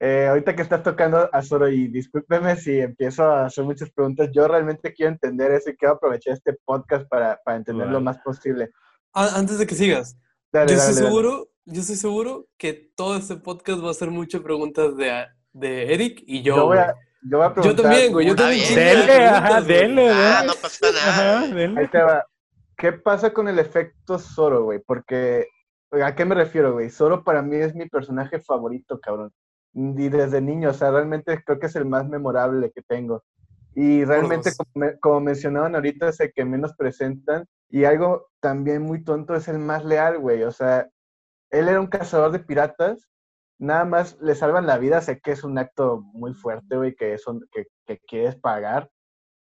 eh, ahorita que estás tocando a Zoro y discúlpeme si empiezo a hacer muchas preguntas, yo realmente quiero entender eso y quiero aprovechar este podcast para, para entender lo más posible. Antes de que sigas, Dale, yo dale, estoy dale. seguro, yo estoy seguro que todo este podcast va a ser muchas preguntas de, de Eric y yo. Yo voy a, yo voy a Yo preguntar. también, güey. Yo también. bien. chingo de Denle, preguntas, ajá, denle, ah, no pasa nada. Ajá, denle. Ahí te va. ¿Qué pasa con el efecto Zoro, güey? Porque, ¿a qué me refiero, güey? Zoro para mí es mi personaje favorito, cabrón. Y desde niño, o sea, realmente creo que es el más memorable que tengo. Y realmente, como, como mencionaban ahorita, es el que menos presentan. Y algo también muy tonto es el más leal, güey. O sea, él era un cazador de piratas. Nada más le salvan la vida. Sé que es un acto muy fuerte, güey, que, son, que, que quieres pagar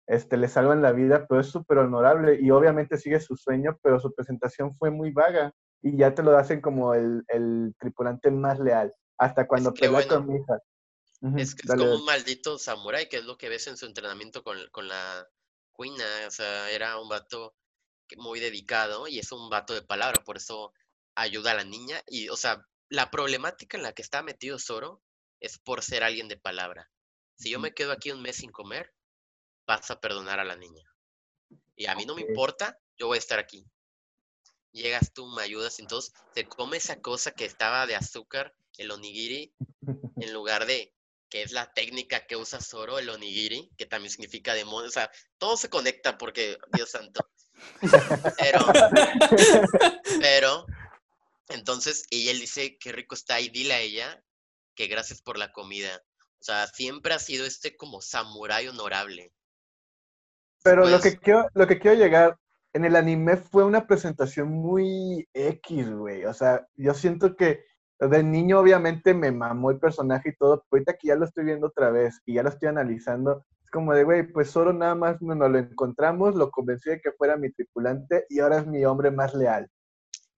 este, le salvan la vida, pero es súper honorable y obviamente sigue su sueño, pero su presentación fue muy vaga y ya te lo hacen como el, el tripulante más leal, hasta cuando que, pelea bueno, con mi hija. Ujú, Es que es dale, como un maldito samurái, que es lo que ves en su entrenamiento con, con la Kuina. O sea, era un vato muy dedicado y es un vato de palabra, por eso ayuda a la niña. Y, o sea, la problemática en la que está metido Zoro es por ser alguien de palabra. Si yo me quedo aquí un mes sin comer, vas a perdonar a la niña. Y a mí no me importa, yo voy a estar aquí. Llegas tú, me ayudas, entonces se come esa cosa que estaba de azúcar, el onigiri, en lugar de que es la técnica que usa Zoro, el onigiri, que también significa demonio. O sea, todo se conecta porque, Dios santo. Pero, pero, entonces, y él dice que rico está y dile a ella que gracias por la comida. O sea, siempre ha sido este como samurái honorable. Pero lo Pues- que quiero, lo que quiero llegar, en el anime fue una presentación muy X, güey. O sea, yo siento que de niño obviamente me mamó el personaje y todo, pero ahorita que ya lo estoy viendo otra vez y ya lo estoy analizando, es como de, güey, pues solo nada más nos lo encontramos, lo convencí de que fuera mi tripulante y ahora es mi hombre más leal.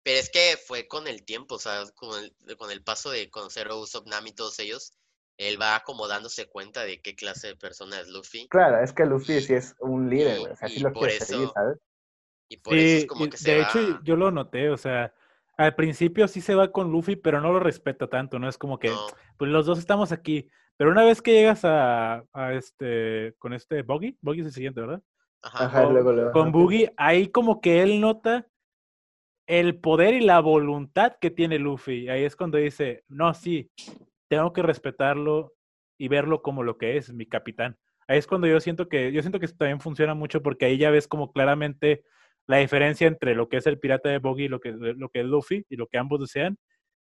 Pero es que fue con el tiempo, o sea, con el, con el paso de conocer a Usopp, Nami y todos ellos, él va como dándose cuenta de qué clase de persona es Luffy. Claro, es que Luffy sí es un líder, güey. O sea, sí lo por quiere seguir, eso- ¿sabes? Y por eso es Sí, como y que se de va. hecho yo lo noté, o sea, al principio sí se va con Luffy, pero no lo respeta tanto, ¿no? Es como que, No, pues los dos estamos aquí, pero una vez que llegas a, a este, con este Buggy, Buggy es el siguiente, ¿verdad? ajá. Ajá, con, luego, luego. con. Boogie, ahí como que él nota el poder y la voluntad que tiene Luffy. Ahí es cuando dice, no, sí, tengo que respetarlo y verlo como lo que es, mi capitán. Ahí es cuando yo siento que, yo siento que esto también funciona mucho porque ahí ya ves como claramente la diferencia entre lo que es el pirata de Boggy y lo que, lo que es Luffy y lo que ambos desean.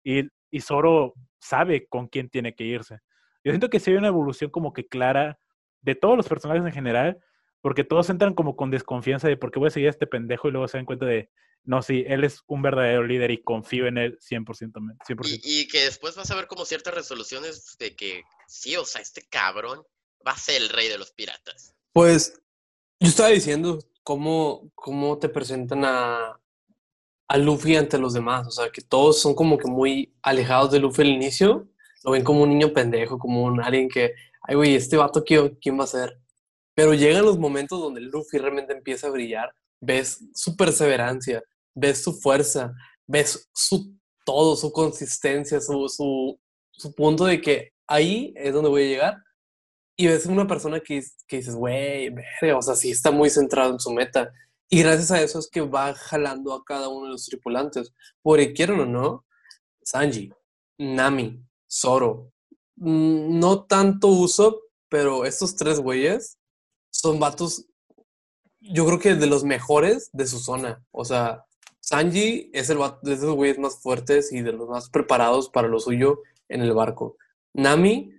Y, y Zoro sabe con quién tiene que irse. Yo siento que sí hay una evolución como que clara de todos los personajes en general, porque todos entran como con desconfianza de por qué voy a seguir a este pendejo y luego se dan cuenta de, no, sí, él es un verdadero líder y confío en él 100%. men, 100%. Y, y que después vas a ver como ciertas resoluciones de que sí, o sea, este cabrón va a ser el rey de los piratas. Pues yo estaba diciendo cómo, cómo te presentan a, a Luffy ante los demás. O sea, que todos son como que muy alejados de Luffy al inicio. Lo ven como un niño pendejo, como un alguien que, ay, güey, este vato, ¿quién, quién va a ser? Pero llegan los momentos donde Luffy realmente empieza a brillar. Ves su perseverancia, ves su fuerza, ves su todo, su consistencia, su, su, su punto de que ahí es donde voy a llegar y ves una persona que, que dices, güey, o sea, sí está muy centrado en su meta. Y gracias a eso es que va jalando a cada uno de los tripulantes. Porque quieran o no, Sanji, Nami, Zoro, mm, no tanto uso, pero estos tres güeyes son vatos, yo creo que de los mejores de su zona. O sea, Sanji es el vato de esos güeyes más fuertes y de los más preparados para lo suyo en el barco. Nami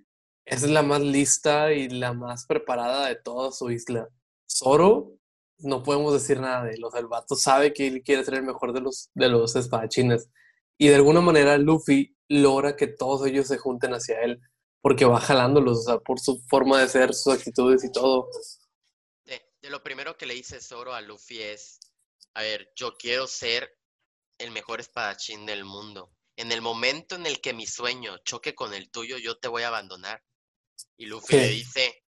es la más lista y la más preparada de toda su isla. Zoro, no podemos decir nada de él. O sea, sabe que él quiere ser el mejor de los, de los espadachines. Y de alguna manera Luffy logra que todos ellos se junten hacia él porque va jalándolos, o sea, por su forma de ser, sus actitudes y todo. De, de lo primero que le dice Zoro a Luffy es, a ver, yo quiero ser el mejor espadachín del mundo. En el momento en el que mi sueño choque con el tuyo, yo te voy a abandonar. Y Luffy le dice,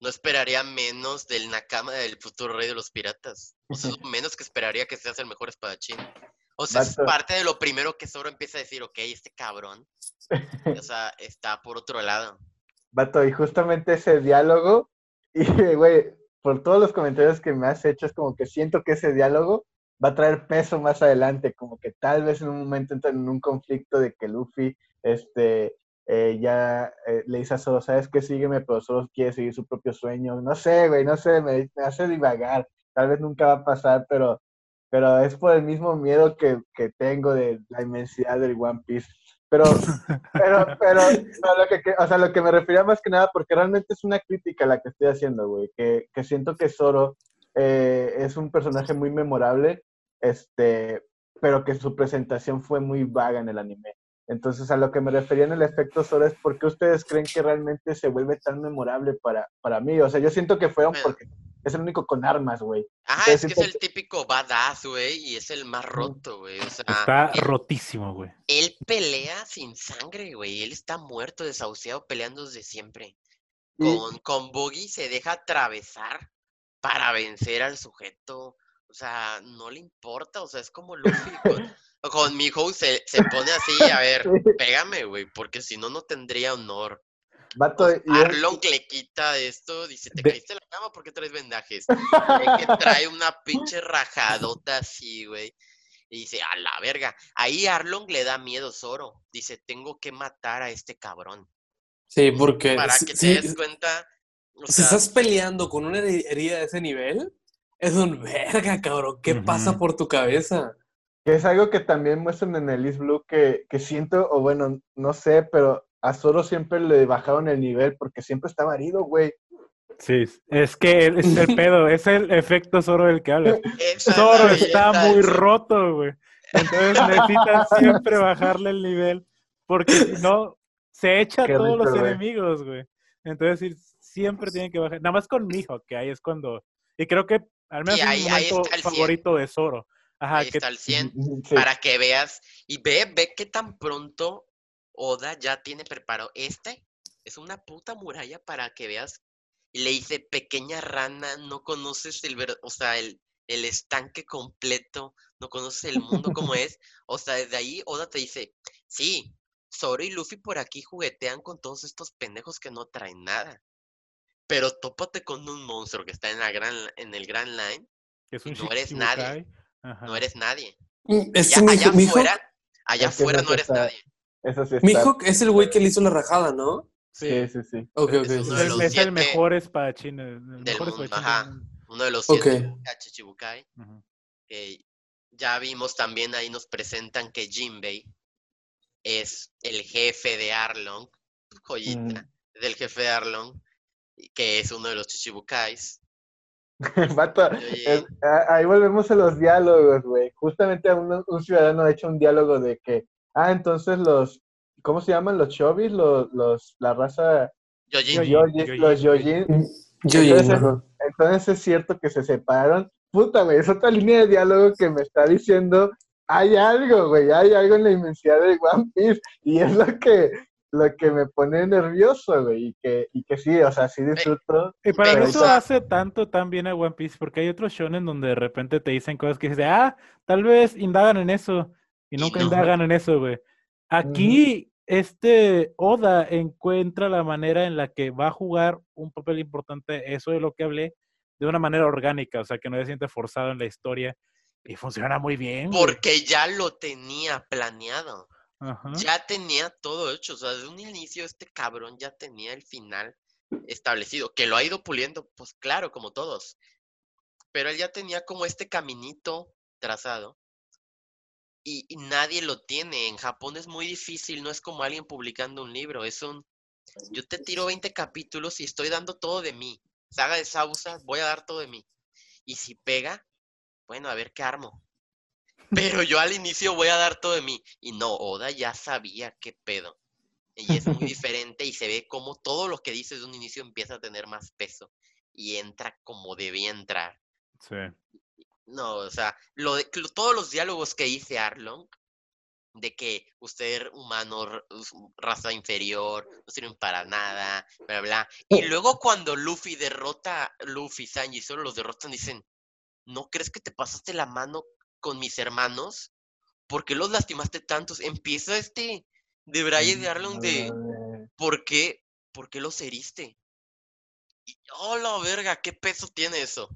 no esperaría menos del Nakama del futuro rey de los piratas. O sea, lo menos que esperaría que seas el mejor espadachín. O sea, es parte de lo primero que Zoro empieza a decir, ok, este cabrón, o sea, está por otro lado. Vato, y justamente ese diálogo, y güey, por todos los comentarios que me has hecho, es como que siento que ese diálogo va a traer peso más adelante, como que tal vez en un momento entran en un conflicto de que Luffy, este, eh, ya eh, le dice a Zoro, ¿sabes qué? Sígueme, pero Zoro quiere seguir su propio sueño. No sé, güey, no sé, me, me hace divagar. Tal vez nunca va a pasar, pero, pero es por el mismo miedo que, que tengo de la inmensidad del One Piece. Pero, pero, pero, no, lo que, que- o sea, lo que me refería más que nada, porque realmente es una crítica la que estoy haciendo, güey, que, que siento que Zoro eh, es un personaje muy memorable, este, pero que su presentación fue muy vaga en el anime. Entonces, a lo que me refería en el efecto Zoro es por qué ustedes creen que realmente se vuelve tan memorable para, para mí. O sea, yo siento que fueron Bueno. porque es el único con armas, güey. Ajá, es que es el típico badass, güey, y es el más roto, güey. O sea, Está él, rotísimo, güey. él pelea sin sangre, güey. Él está muerto, desahuciado, peleando desde siempre. Y- Con, con Buggy se deja atravesar para vencer al sujeto. O sea, no le importa, o sea, es como Luffy. Con, con mi host se, se pone así, a ver, pégame, güey, porque si no, no tendría honor. Vato, y Arlong le quita esto, dice, te De- caíste en la cama porque traes vendajes. Que trae una pinche rajadota así, güey. Y dice, a la verga. Ahí Arlong le da miedo a Zoro. Dice, tengo que matar a este cabrón. Sí, porque Para que te des cuenta. O si sea, estás peleando con una heri- herida de ese nivel, es un verga, cabrón. ¿Qué pasa por tu cabeza? Que es algo que también muestran en el East Blue que, que siento, o bueno, no sé, pero a Zoro siempre le bajaron el nivel porque siempre estaba herido, güey. Sí, es que es el pedo, es el efecto Zoro del que hablas. es Zoro está belleza muy roto, güey. Entonces necesitan siempre bajarle el nivel, porque si no, se echa a todos rico, los güey. enemigos, güey. Entonces siempre tienen que bajar. Nada más con Mijo, que ahí es cuando... Y creo que al menos Sí, es mi momento está el 100. favorito de Zoro. Ajá, Ahí que está el 100. Sí. Para que veas. Y ve, ve qué tan pronto Oda ya tiene preparado. Este es una puta muralla para que veas. Y le dice, pequeña rana, no conoces el, ver- o sea, el, el estanque completo, no conoces el mundo como es. O sea, desde ahí Oda te dice, sí, Zoro y Luffy por aquí juguetean con todos estos pendejos que no traen nada. Pero tópate con un monstruo que está en, la gran, en el Grand Line, que es un no eres nadie. Ajá. no eres nadie. Mm, Este allá afuera, allá Es que afuera no eres está- nadie. Eso sí está. Mihawk es el güey que le hizo la rajada, ¿no? Sí, sí, sí. Ok, ok. Es Es el, es mejor espadachín, el, el del mejor mundo, espadachín ajá. Uno de los siete que ya vimos también ahí nos presentan que Jinbei es el jefe de Arlong, joyita, del jefe de Arlong, que es uno de los Chichibukais. Vato, Oye. es- a- ahí volvemos a los diálogos, güey. Justamente un, un ciudadano ha hecho un diálogo de que, ah, entonces los, ¿cómo se llaman? Los Chobis, los, los, la raza, Yojin, Yojin. Yoji- los Yojin. Yojin. Yo, Entonces. Entonces es cierto que se separaron. Puta, güey, es otra línea de diálogo que me está diciendo, hay algo, güey, hay algo en la inmensidad de One Piece. Y es lo que, lo que me pone nervioso, güey, y que, y que sí, o sea, sí disfruto. Y para Pero eso hace tanto tan bien a One Piece, porque hay otros shonen donde de repente te dicen cosas que dices, ah, tal vez indagan en eso, y Y nunca no. indagan en eso, güey. Aquí, este Oda encuentra la manera en la que va a jugar un papel importante, eso de lo que hablé, de una manera orgánica, o sea, que no se siente forzado en la historia y funciona muy bien. güey. Porque ya lo tenía planeado. Ya tenía todo hecho. O sea, desde un inicio este cabrón ya tenía el final establecido. Que lo ha ido puliendo, pues claro, como todos. Pero él ya tenía como este caminito trazado. Y, y nadie lo tiene. En Japón es muy difícil. No es como alguien publicando un libro. Es un. Yo te tiro 20 capítulos y estoy dando todo de mí. Saga de Sausa, voy a dar todo de mí. Y si pega, bueno, a ver qué armo. Pero yo al inicio voy a dar todo de mí. Y no, Oda ya sabía qué pedo. Y es muy diferente y se ve como todo lo que dice de un inicio empieza a tener más peso. Y entra como debía entrar. Sí. No, o sea, lo de- todos los diálogos que dice Arlong, de que usted humano, raza inferior, no sirven para nada, bla, bla. Y luego cuando Luffy derrota Luffy, Sanji, solo los derrotan, dicen, ¿no crees que te pasaste la mano con mis hermanos? ¿Por qué los lastimaste tantos? Empieza este de Braille de Arlong de. ¿por qué? ¿Por qué los heriste? Y, oh, la verga, ¿qué peso tiene eso?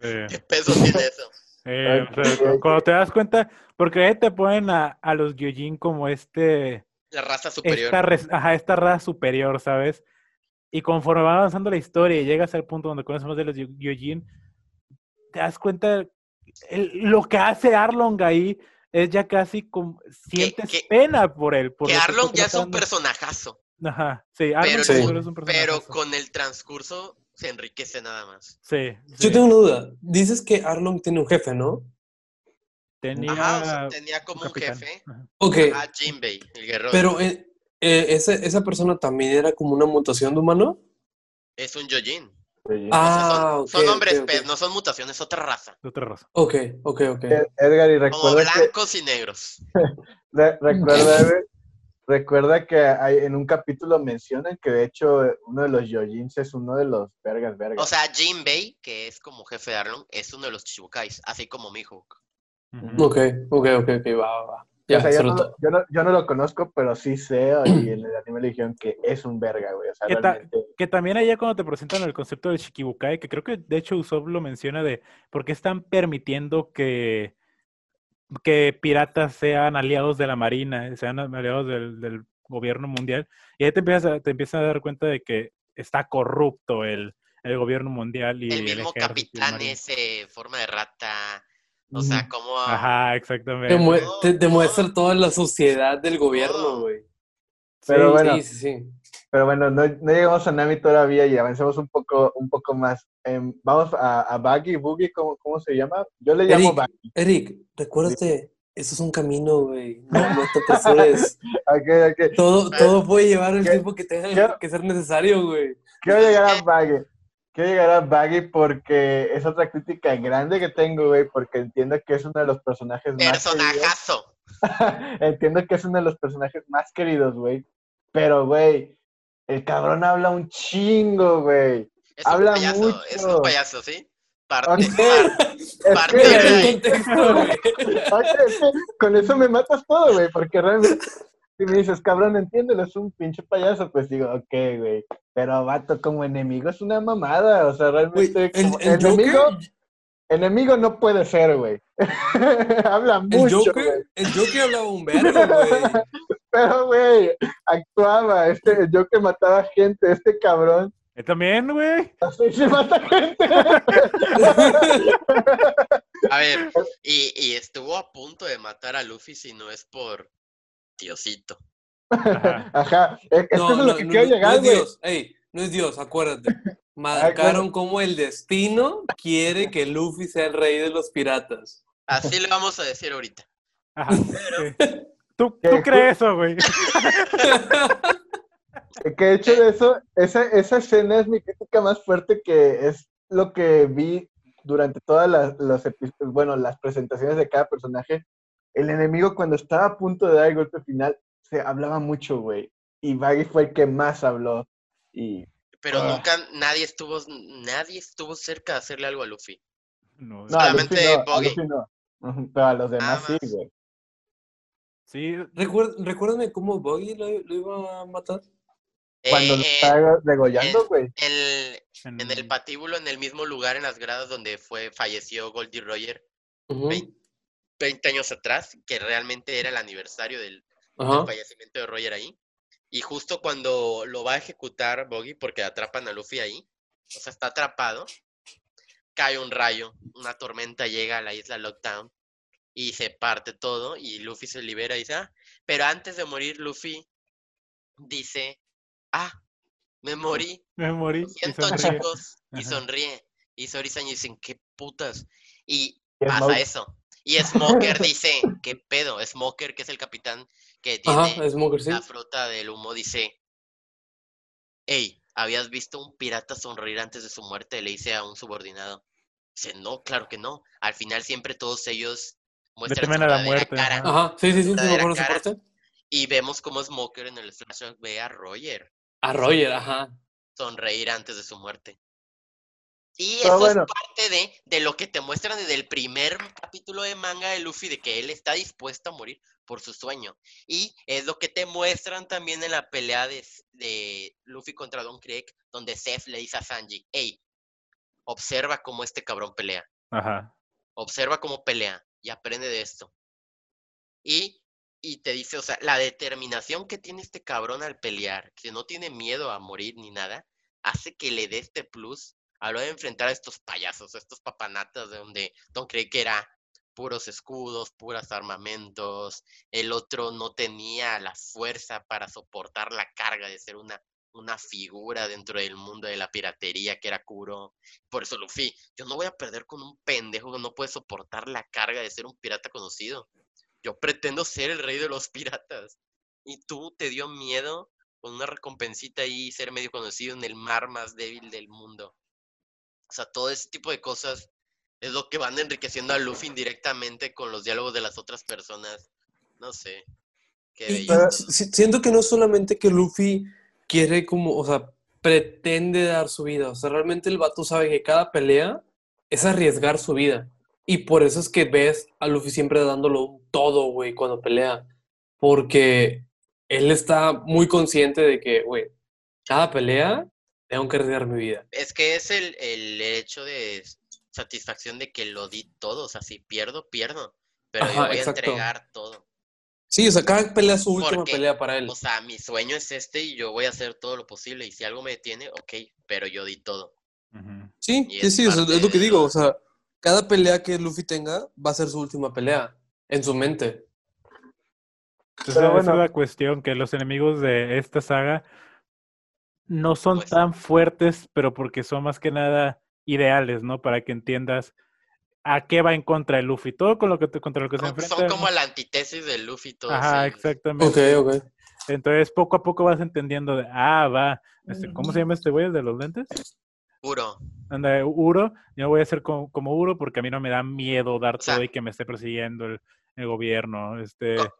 sí. ¿Qué peso tiene eso? Eh, o sea, cu- cuando te das cuenta, porque ahí te ponen a, a los Gyojin como este, La raza superior. esta, res- ajá, esta raza superior, ¿sabes? Y conforme va avanzando la historia y llegas al punto donde conoces más de los Gyo- Gyojin, te das cuenta, el- lo que hace Arlong ahí es ya casi como, sientes que- pena por él. Por que Arlong ya es un personajazo, Ajá, sí, Arlong Pero- Sí. es un pero personajazo. con el transcurso se enriquece nada más. Sí, Yo tengo una duda. Dices que Arlong tiene un jefe, ¿no? Tenía Ajá, o sea, tenía como un jefe Ajá. Ok, a Jinbei, el guerrero. pero eh, eh, ese- esa persona también era como una mutación de humano. es un Yojin. Sí. O sea, Ah, son, hombres ok, ok. pez, no son mutaciones, es otra raza. otra raza. Ok, ok, ok. Ed- Edgar, y Como recuerda que, blancos y negros. re- recuerda, recuerda que hay, en un capítulo mencionan que de hecho uno de los Yojins es uno de los vergas vergas. O sea, Jinbei, que es como jefe de Arlong, es uno de los Chichibukais, así como Mihawk. Ujú. Ok, ok, ok, ok, va, va, va. O sea, yo, no, yo, no, yo no lo conozco, pero sí sé, y en el anime le dijeron que es un verga, güey. O sea, ¿Qué ta- realmente. Que también allá cuando te presentan el concepto del Shikibukai, que creo que de hecho Usopp lo menciona de por qué están permitiendo que, que piratas sean aliados de la marina, sean aliados del, del gobierno mundial. Y ahí te empiezas a, te empiezas a dar cuenta de que está corrupto el, el gobierno mundial y El mismo capitán ese, forma de rata. O sea, como... Ajá, exactamente. Te toda la suciedad del gobierno, No. güey. Pero Sí, bueno. Sí, sí. Pero bueno, no, no llegamos a Nami todavía y avancemos un poco, un poco más. Em, vamos a, a Baggy, Boogie, ¿cómo, ¿cómo se llama? Yo le llamo Eric, Baggy. Eric, recuérdate, eso es un camino, güey. No, no te apresures. Ok, ok. Todo, todo puede llevar el ¿Qué- tiempo que tenga que ser necesario, güey. Quiero llegar a Baggy. Quiero llegar a Baggy porque es otra crítica grande que tengo, güey, porque entiendo que es uno de los personajes más queridos. Personajazo. Entiendo que es uno de los personajes más queridos, güey. Pero, güey, el cabrón habla un chingo, güey. Es un Habla payaso, es mucho. un payaso, ¿sí? Parte, Ok. par- Es Parte que- de ahí. contexto, es con eso me matas todo, güey, porque realmente si me dices, cabrón, entiéndelo, es un pinche payaso, pues digo, ok, güey, pero vato, como enemigo es una mamada, o sea, Güey, realmente el, como el enemigo, Joker, enemigo no puede ser, güey. Habla el mucho, güey, Joker, el Joker hablaba un verbo, güey. pero, güey, actuaba, este, yo que mataba gente, este cabrón, también, güey. así se mata gente. A ver, y, y estuvo a punto de matar a Luffy si no es por Diosito. Ajá. Ajá, es, No, eso es no, lo que no, quiero no llegar, es güey. Dios, ey, no es Dios, acuérdate. Marcaron como el destino quiere que Luffy sea el rey de los piratas. Así le vamos a decir ahorita. Ajá. sí. ¿Tú, ¿Qué? tú crees eso, güey. Que de hecho de eso, esa, esa escena es mi crítica más fuerte que es lo que vi durante todas las, epi- bueno, las presentaciones de cada personaje. El enemigo cuando estaba a punto de dar el golpe final, se hablaba mucho, güey. Y Baggy fue el que más habló. Y Pero Ah. nunca nadie estuvo, nadie estuvo cerca de hacerle algo a Luffy. No, no, a Luffy Solamente no, a Buggy. Luffy no. Ujú, Pero a los demás sí, güey. sí, Recuérdame cómo Buggy lo, lo iba a matar. Cuando lo Eh, está degollando, güey. En- en el patíbulo, en el mismo lugar, en las gradas donde fue, falleció Goldie Roger. Vein- 20 años atrás, que realmente era el aniversario del, del fallecimiento de Roger ahí. Y justo cuando lo va a ejecutar Boggy, porque atrapan a Luffy ahí, o sea, está atrapado, cae un rayo, una tormenta llega a la isla Lockdown y se parte todo y Luffy se libera y dice, ah, pero antes de morir Luffy dice, ah, me morí, Me morí. lo y siento sonríe. chicos, y sonríe. Y Sori-san dicen, qué putas. Y Y pasa eso. Y Smoker dice, ¿qué pedo? Smoker, que es el capitán que tiene Ajá, Smoker, sí. la fruta del humo, dice, hey, ¿habías visto un pirata sonreír antes de su muerte? Le dice a un subordinado. Dice, no, claro que no. Al final siempre todos ellos muestran su la muerte, cara. ajá. Sí, sí, sí, sí, cara. Y vemos cómo Smoker en el flashback ve a Roger A Roger, ajá. sonreír antes de su muerte. Y eso bueno. es parte de, de lo que te muestran desde el primer capítulo de manga de Luffy, de que él está dispuesto a morir por su sueño. Y es lo que te muestran también en la pelea de, de Luffy contra Don Krieg, donde Seth le dice a Sanji, hey, observa cómo este cabrón pelea. Ajá. Observa cómo pelea y aprende de esto. Y, y te dice, o sea, la determinación que tiene este cabrón al pelear, que no tiene miedo a morir ni nada, hace que le dé este plus a lo de enfrentar a estos payasos, a estos papanatas de donde Don Krieg era puros escudos, puras armamentos, el otro no tenía la fuerza para soportar la carga de ser una, una figura dentro del mundo de la piratería que era Kuro. Por eso Luffy, yo no voy a perder con un pendejo que no puede soportar la carga de ser un pirata conocido. Yo pretendo ser el rey de los piratas. Y tú te dio miedo con una recompensita y ser medio conocido en el mar más débil del mundo. O sea, todo ese tipo de cosas es lo que van enriqueciendo a Luffy indirectamente con los diálogos de las otras personas. No sé. Qué siento que no solamente que Luffy quiere como, o sea, pretende dar su vida, o sea, realmente el vato sabe que cada pelea es arriesgar su vida. Y por eso es que ves a Luffy siempre dándolo un todo, güey, cuando pelea. Porque él está muy consciente de que, güey, cada pelea tengo que arriesgar mi vida. Es que es el, el hecho de satisfacción de que lo di todo. O sea, si pierdo, pierdo. Pero yo voy exacto. a entregar todo. Sí, o sea, cada pelea es su última Porque, pelea para él. O sea, mi sueño es este y yo voy a hacer todo lo posible. Y si algo me detiene, ok, pero yo di todo. Sí, y sí, es sí, o sea, parte es lo que digo, o sea, cada pelea que Luffy tenga va a ser su última pelea en su mente. Entonces, Pero esa es la cuestión, que los enemigos de esta saga no son Pues- tan fuertes, pero porque son más que nada ideales, ¿no? Para que entiendas a qué va en contra de Luffy. Todo con lo que te- contra lo que se enfrenta. son como la antítesis de Luffy todos Ajá, ellos. exactamente. Ok, ok. Entonces, poco a poco vas entendiendo de, ah, va, este, ¿cómo se llama este güey el de los lentes? Puro. Anda, Uro, yo voy a ser como, como Uro porque a mí no me da miedo dar O sea- todo y que me esté persiguiendo el, el gobierno. Este, Co-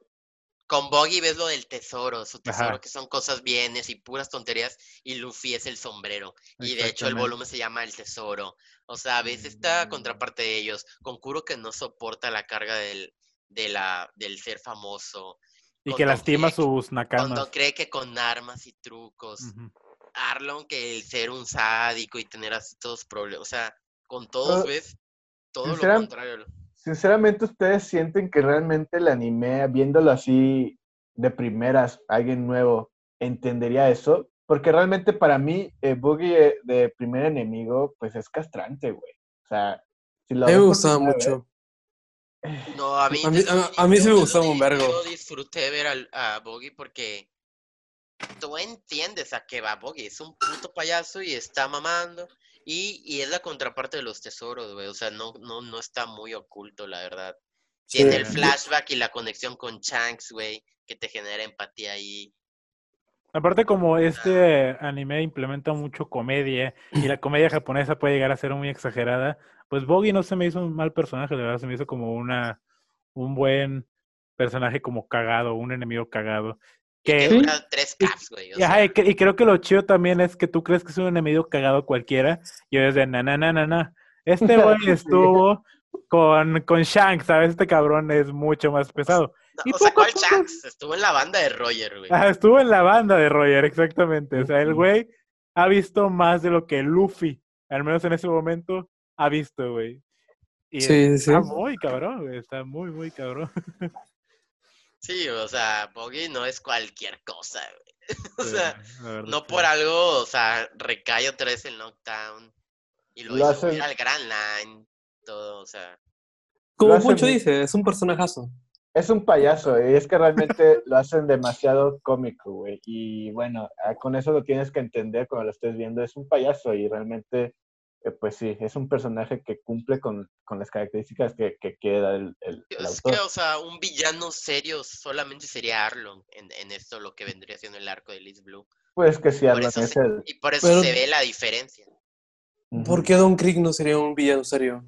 Con Boggy ves lo del tesoro, su tesoro, Ajá. que son cosas bienes y puras tonterías, y Luffy es el sombrero. Y de hecho el volumen se llama el tesoro. O sea, ves esta contraparte de ellos, con Kuro que no soporta la carga del, de la, del ser famoso. y que lastima Krieg, sus Cuando nakamas. cree que con armas y trucos. Ujú. Arlon que el ser un sádico y tener así todos problemas. O sea, con todos ves todo lo contrario. Sinceramente, ¿ustedes sienten que realmente el anime, viéndolo así de primeras, alguien nuevo, entendería eso? Porque realmente para mí, eh, Boogie eh, de primer enemigo, pues es castrante, güey. O sea, si lo me gustaba mucho. No, a mí, A mí- desde un a- a mí sí me gustaba un vergo. Yo disfruté ver al- a Boggy porque tú entiendes a qué va Boggy. Es un puto payaso y está mamando. Y, y es la contraparte de los tesoros, güey. O sea, no, no, no está muy oculto, la verdad. Tiene el flashback y la conexión con Shanks, güey, que te genera empatía ahí. Aparte, como este anime implementa mucho comedia y la comedia japonesa puede llegar a ser muy exagerada, pues Boggy no se me hizo un mal personaje, de verdad, se me hizo como una un buen personaje como cagado, un enemigo cagado. Y que Que, dura tres caps, güey. y, ajá, y y creo que lo chido también es que tú crees que es un enemigo cagado cualquiera y desde na na na na na. Este güey Sí. estuvo con, con Shanks, ¿sabes? Este cabrón es mucho más pesado. Y o sea, ¿cuál poco- Shanks? Estuvo en la banda de Roger, güey. Ah, estuvo en la banda de Roger, exactamente. O sea, el güey ha visto más de lo que Luffy, al menos en ese momento, ha visto, güey. Y Sí, sí. está muy cabrón, güey. Está muy, muy cabrón. Sí, o sea, Boggy no es cualquier cosa, güey. O Sí, sea, no por algo, o sea, recae otra vez el knockdown. Y lo, Lo hizo hacen- ir al Grand Line, todo, o sea. Como hacen muy- dice, es un personajazo. Es un payaso, y es que realmente lo hacen demasiado cómico, güey. Y bueno, con eso lo tienes que entender cuando lo estés viendo. Es un payaso y realmente, pues sí, es un personaje que cumple con, con las características que, que quiere dar el, el- el Es autor. que, o sea, un villano serio solamente sería Arlong en, en esto, lo que vendría siendo el arco de Liz Blue. Pues que sí, Por eso es se- el... Y por eso Pero- se ve la diferencia. ¿Por qué Don Krieg no sería un villano serio?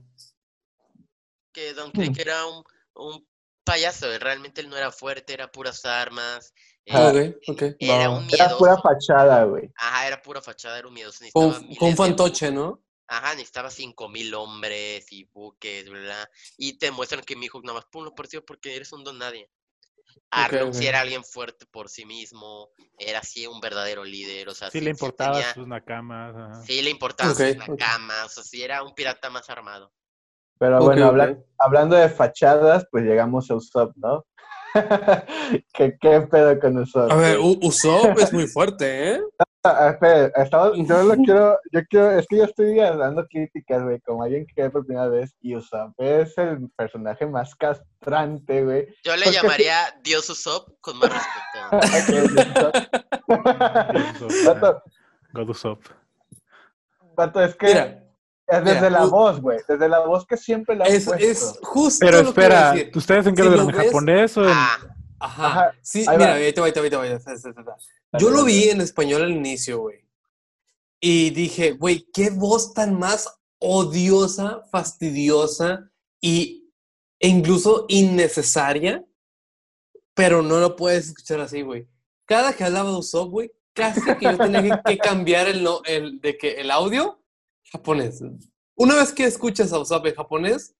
Que Don Hmm. Krieg era un, un payaso, realmente él no era fuerte, era puras armas. Ah, eh, ok, ok. Era un Era pura fachada, güey. Ajá, era pura fachada, era un miedoso. Con, de fantoche, ¿no? Ajá, necesitaba cinco mil hombres y buques, bla, Y te muestran que Mihawk nada más pum lo partió porque eres un don nadie. Arlong sí ok. era alguien fuerte por sí mismo, era así un verdadero líder, o sea, Sí sí- le sí importaba tenía- sus nakamas. ajá. sí le importaban Ok, sus nakamas, o sea, sí era un pirata más armado. Pero bueno, habla- hablando de fachadas, pues llegamos a Usopp, ¿no? ¿Qué, ¿Qué pedo con Usopp? A ver, Usopp es muy fuerte, ¿eh? Ah, espera, estaba- yo lo quiero, yo quiero, es que yo estoy dando críticas, güey, como alguien que ve por primera vez, y Usopp es el personaje más castrante, güey. Yo le Porque llamaría Dios Usopp con más respeto. God Usopp. vato, es que Mira, desde mira, la voz, güey, desde la voz que siempre la es, puesto. es justo Pero lo que iba a espera, decir. ¿ustedes en qué Si lo? ¿En japonés o en...? Ah, Ajá. Ajá, Sí, ahí mira, te va. Dale, Yo lo vi en español al inicio, güey. Y dije, güey, qué voz tan más odiosa, fastidiosa y, e incluso innecesaria. Pero no lo puedes escuchar así, güey. Cada que hablaba de Usopp, güey, casi que yo tenía que, cambiar el, el, de que el audio japonés. Una vez que escuchas a Usopp en japonés,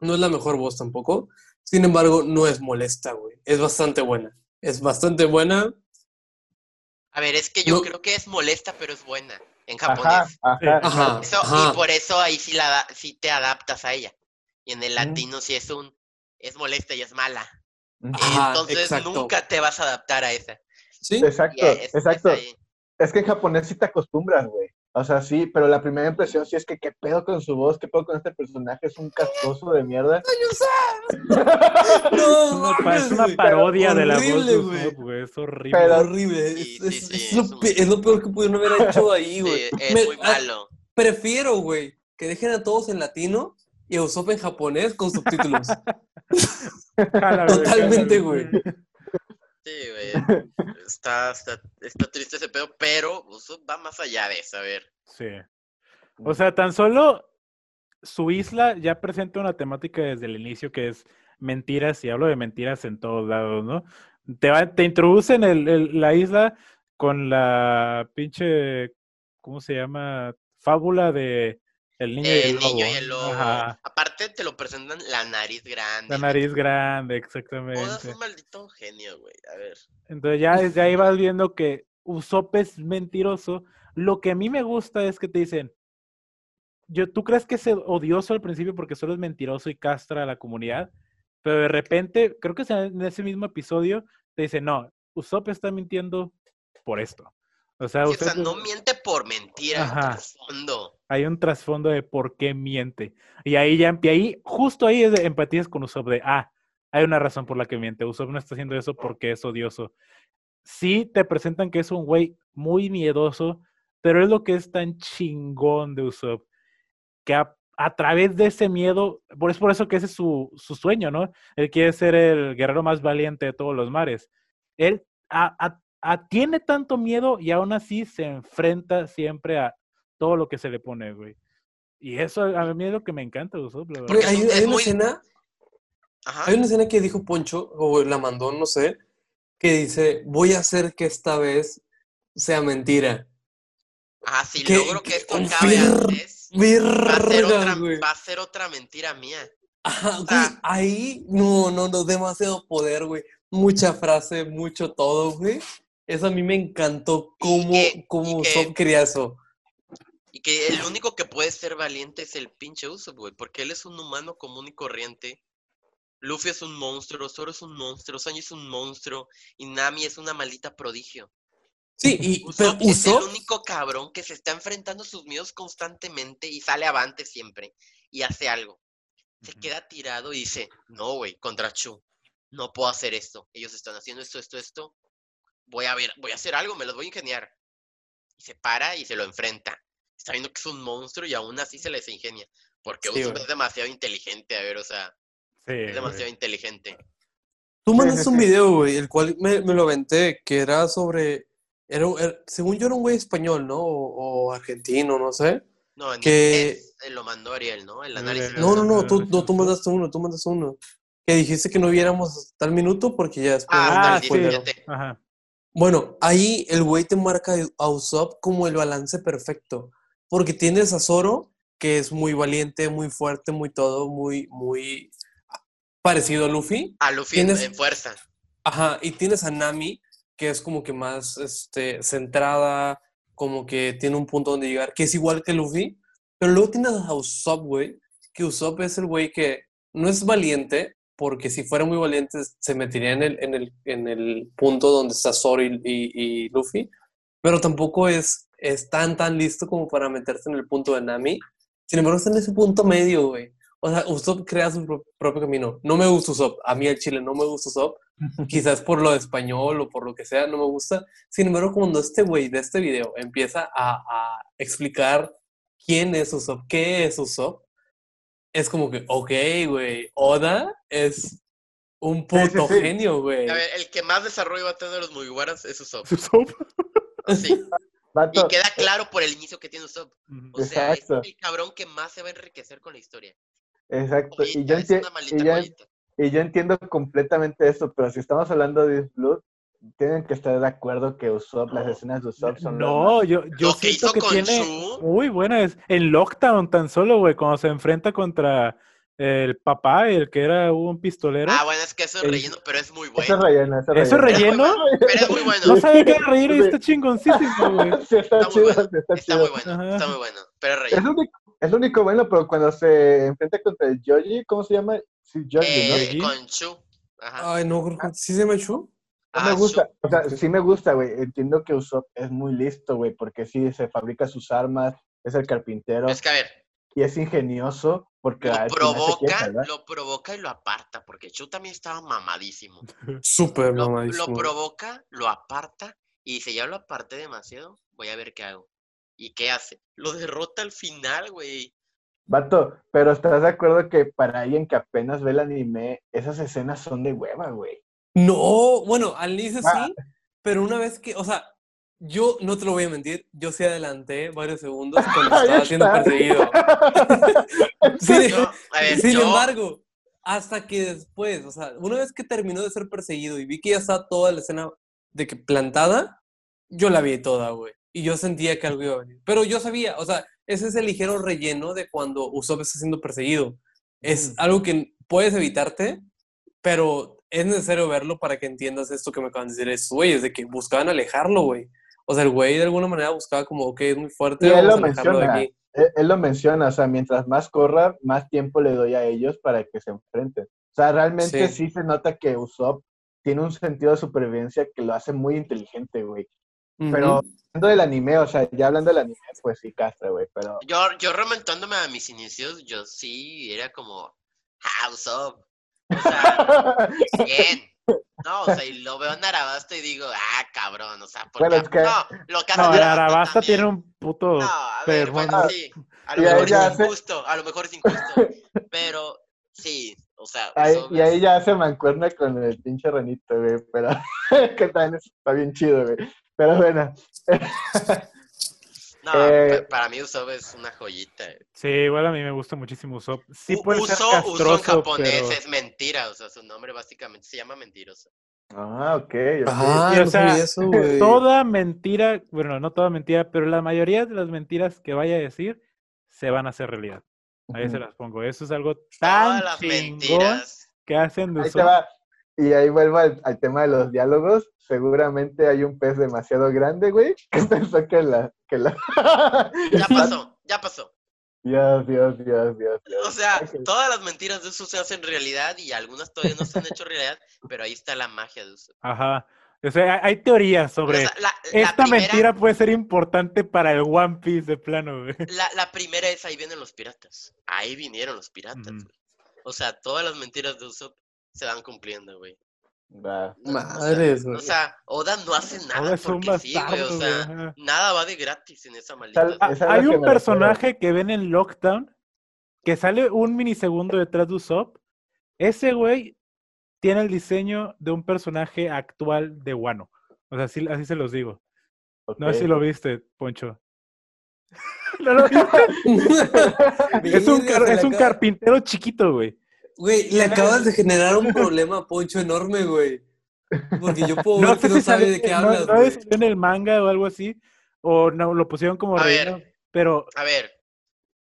no es la mejor voz tampoco. Sin embargo, no es molesta, güey. Es bastante buena. Es bastante buena. a ver, es que yo No. creo que es molesta, pero es buena en japonés. ajá. Ajá. Eso- ajá. y por eso ahí sí, la, sí te adaptas a ella. Y en el latino sí es un, es molesta y es mala. Entonces exacto. nunca te vas a adaptar a esa. ¿Sí? Exacto, es- es exacto. ahí. Es que en japonés sí te acostumbras, güey. O sea, sí, pero la primera impresión sí es que qué pedo con su voz, qué pedo con este personaje, es un castroso de mierda. No, es una parodia de la voz güey. Es horrible. Pero- horrible. Sí, es, sí, es- sí, es lo es un- pe- es lo peor que pudieron haber hecho ahí, Sí, güey. es Me- muy ah, malo. prefiero, güey, que dejen a todos en latino y a Usopp en japonés con subtítulos. Totalmente, güey. Sí, güey. Está, está, está triste ese pedo, pero Usopp va más allá de eso, a ver. Sí. O sea, tan solo su isla ya presenta una temática desde el inicio que es mentiras, y hablo de mentiras en todos lados, ¿no? Te, va- te introducen el, el- la isla con la pinche, ¿cómo se llama? Fábula de el niño, y, el niño y lobo. el lobo. Ajá. Aparte te lo presentan la nariz grande. La nariz grande, Oda es exactamente. un maldito genio, güey. A ver. Entonces ya desde ahí vas viendo que Usopp es mentiroso. Lo que a mí me gusta es que te dicen, yo, tú crees que es odioso al principio porque solo es mentiroso y castra a la comunidad, pero de repente, creo que en ese mismo episodio, te dicen, no, Usopp está mintiendo por esto. O sea, Sí, o sea, Usopp no miente por mentir, hay un Ajá. trasfondo. Hay un trasfondo de por qué miente. Y ahí ya, y ahí, justo ahí es de empatías con Usopp de, ah, hay una razón por la que miente. Usopp no está haciendo eso porque es odioso. Sí te presentan que es un güey muy miedoso, pero es lo que es tan chingón de Usopp, que a, través de ese miedo, por, es por eso que ese es su, su sueño, ¿no? Él quiere ser el guerrero más valiente de todos los mares. Él tiene tanto miedo y aún así se enfrenta siempre a todo lo que se le pone, güey. Y eso a mí es lo que me encanta de Usopp, la verdad. Güey, es hay, hay una muy- escena, Ajá. hay una escena que dijo Poncho, o la mandó, no sé, que dice, voy a hacer que esta vez sea mentira. Ajá, si que- logro que esto acabe fir- antes, va a ser otra, va a ser otra mentira mía. Ajá, güey, Ah. ahí, no, no, no, demasiado poder, güey. Mucha frase, mucho todo, güey. Eso a mí me encantó, cómo, que- cómo que- quería eso. Y que el único que puede ser valiente es el pinche Usopp, güey, porque él es un humano común y corriente. Luffy es un monstruo, Zoro es un monstruo, Sanji es un monstruo y Nami es una maldita prodigio. Sí, y, pero Usopp es el único cabrón que se está enfrentando a sus miedos constantemente y sale avante siempre y hace algo. Se queda tirado y dice, no, güey, contra Chu, no puedo hacer esto. Ellos están haciendo esto, esto, esto. Voy a ver, voy a hacer algo, me los voy a ingeniar. Y se para y se lo enfrenta. Está viendo que es un monstruo y aún así se les ingenia. Porque Sí, es demasiado inteligente, a ver, o sea, Sí, es güey. demasiado inteligente. tú mandaste un video, güey, el cual me, me lo aventé, que era sobre, era, según yo era un güey español, ¿no? O, o argentino, no sé. No, en Que- eh, lo mandó Ariel, ¿no? El No, análisis. no, No, no, tú, no, no, tú no. mandaste uno, tú mandaste uno. Que dijiste que no viéramos hasta el minuto porque ya después... Ah, sí. spoilero. 17. Ajá. Bueno, ahí el güey te marca a Usopp como el balance perfecto. Porque tienes a Zoro, que es muy valiente, muy fuerte, muy todo, muy, muy parecido a Luffy. A Luffy en, Tienes- en fuerza. Ajá, y tienes a Nami, que es como que más este, centrada, como que tiene un punto donde llegar, que es igual que Luffy. Pero luego tienes a Usopp, güey, que Usopp es el güey que no es valiente, porque si fuera muy valiente se metería en el, en el, en el punto donde está Zoro y, y- y Luffy, pero tampoco es, es tan, tan listo como para meterse en el punto de Nami. Sin embargo, está en ese punto medio, güey. O sea, Usopp crea su pro- propio camino. No me gusta Usopp. A mí el chile no me gusta Usopp. Quizás por lo de español o por lo que sea, no me gusta. Sin embargo, cuando este güey de este video empieza a, a explicar quién es Usopp, qué es Usopp, es como que, ok, güey, Oda es un Sí, sí, puto sí. genio, güey. A ver, el que más desarrollo va a tener los Mugiwaras es Usopp. Usopp. Sí. Y queda claro por el inicio que tiene Usopp. O sea, es el cabrón que más se va a enriquecer con la historia. exacto. Y Joyita, yo, es y, yo, y yo entiendo completamente eso, pero si estamos hablando de Blood, tienen que estar de acuerdo que Usopp, las escenas de Usopp son No, yo, yo Lo que hizo que con tiene Shu, muy buenas. En Lockdown tan solo, güey, cuando se enfrenta contra el papá, el que era un pistolero. Ah, bueno, es que eso es El- relleno, pero es muy Eso es bueno. relleno, eso es ¿Eso es relleno. Pero es muy bueno. No sabía que era reír y Sí. está chingoncísimo, güey. Sí, está, Está muy chido, bueno. sí, está, Está chido. muy bueno, Ajá. está muy bueno. Pero es Es relleno. lo, único, es lo único bueno, pero cuando se enfrenta contra el Joji, ¿cómo se llama? Sí, ¿no? Eh, con Chu. Ajá. Ay, no, sí se llama Chu. No Ah, me gusta, o sea, sí me gusta, güey. Entiendo que Usopp es muy listo, güey, porque sí se fabrica sus armas, es el carpintero Es que a ver, y es ingenioso porque lo provoca, lo provoca y lo aparta, porque Chu también estaba mamadísimo. Súper Lo, lo mamadísimo. provoca, lo aparta y dice, ya lo aparté demasiado, voy a ver qué hago. ¿Y qué hace? Lo derrota al final, güey. Vato, pero ¿estás de acuerdo que para alguien que apenas ve el anime, esas escenas son de hueva, güey? No, bueno, al inicio Ah. sí, pero una vez que, o sea, yo no te lo voy a mentir, yo sí adelanté varios segundos cuando Ahí estaba siendo perseguido. Ver, sin yo- embargo, hasta que después, o sea, una vez que terminó de ser perseguido y vi que ya estaba toda la escena de que plantada, yo la vi toda, güey. Y yo sentía que algo iba a venir. Pero yo sabía, o sea, ese es el ligero relleno de cuando Usopp está siendo perseguido. Es Mm. algo que puedes evitarte, pero es necesario verlo para que entiendas esto que me acaban de decir estos güeyes, de que buscaban alejarlo, güey. O sea, el güey de alguna manera buscaba como, ok, es muy fuerte, Y él lo menciona. aquí. Él, él lo menciona, o sea, mientras más corra, más tiempo le doy a ellos para que se enfrenten. O sea, realmente Sí. sí, se nota que Usopp tiene un sentido de supervivencia que lo hace muy inteligente, güey. Pero hablando del anime, o sea, ya hablando del anime, pues sí, castra, güey, pero... yo, yo remontándome a mis inicios, yo sí era como, ah, Usopp. O sea, bien. No, o sea, y lo veo en Arabasta y digo, ah, cabrón, o sea, porque Bueno, es que- no, lo que hace No, el Arabasta tiene un puto. No, a ver, bueno, fervor. sí. A lo Y mejor es hace- injusto, a lo mejor es injusto. Pero sí, o sea, Ahí- y ahí ya se mancuerna con el pinche renito, güey, pero que también está bien chido, güey. Pero bueno, No, eh, pa- para mí Usopp es una joyita. Sí, igual a mí me gusta muchísimo Usopp. Sí ser uso, uso en japonés pero... es mentira, o sea, su nombre básicamente se llama mentiroso. ah, ok. Ah, o sea, eso. Toda mentira, bueno, no toda mentira, pero la mayoría de las mentiras que vaya a decir se van a hacer realidad. Ahí se las pongo. Eso es algo tan Todas las chingón mentiras. que hacen de Ahí te Usopp. va. Y ahí vuelvo al, al tema de los diálogos. Seguramente hay un pez demasiado grande, güey, que pensó que la... Que la... Ya pasó, ya pasó. Dios, Dios, Dios, Dios. Dios. O sea, todas las mentiras de Usopp se hacen realidad y algunas todavía no se han hecho realidad, pero ahí está la magia de Usopp. Ajá. O sea, hay- teorías O sobre sea, la, la esta primera, mentira puede ser importante para el One Piece de plano, güey. La, la primera es ahí vienen los piratas. Ahí vinieron los piratas, güey. O sea, todas las mentiras de Usopp se van cumpliendo, güey. No, o sea- Madres, güey. O sea, Oda no hace nada Ahora es un porque sí, güey. O sea, nada va de gratis en esa maldita. Tal- hay un personaje que ven en Lockdown que sale un minisegundo detrás de Usopp. Ese güey tiene el diseño de un personaje actual de Wano. O sea, así, así se los digo. No sé si lo viste, Poncho. ¿No lo viste? es un, car- es un carpintero chiquito, güey. Güey, le acabas de generar un problema a Poncho enorme, güey. Porque yo puedo No ver que no si sabe de qué no- hablas, no güey. en el manga o algo así. O no, lo pusieron como A ver. Pero A ver,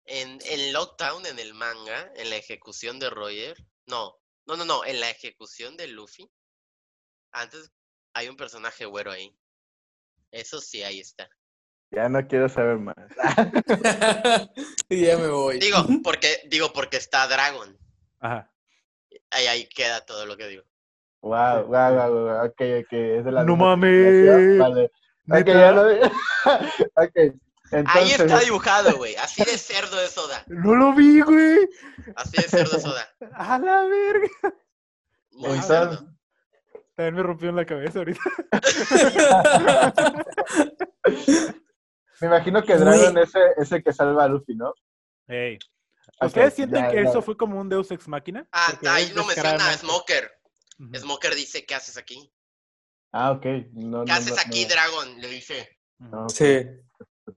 en, en Lockdown, en el manga, en la ejecución de Roger, no, no, no, no, en la ejecución de Luffy, antes hay un personaje güero ahí. Eso sí, ahí está. Ya no quiero saber más. y ya me voy. Digo, porque, digo, porque está Dragon. Ajá. Ahí, ahí queda todo lo que digo. Wow, wow, wow, wow. Ok, ok. Es de la No mames. Vale. Ok, ya lo vi. ok. Ahí está dibujado, güey. Así de cerdo es Oda. No lo vi, güey. Así de cerdo es Oda. A la verga. Muy. También me rompió en la cabeza ahorita. me imagino que. Dragon es ese, ese que salva a Luffy, ¿no? Ey. ¿Ustedes sienten ya, que ya. eso fue como un Deus Ex Máquina? Ah, Porque ahí lo menciona Smoker. Smoker dice, ¿qué haces aquí? Ah, ok. No, ¿Qué no, haces no, aquí, no. Dragon? Le dice. No, ok. Sí.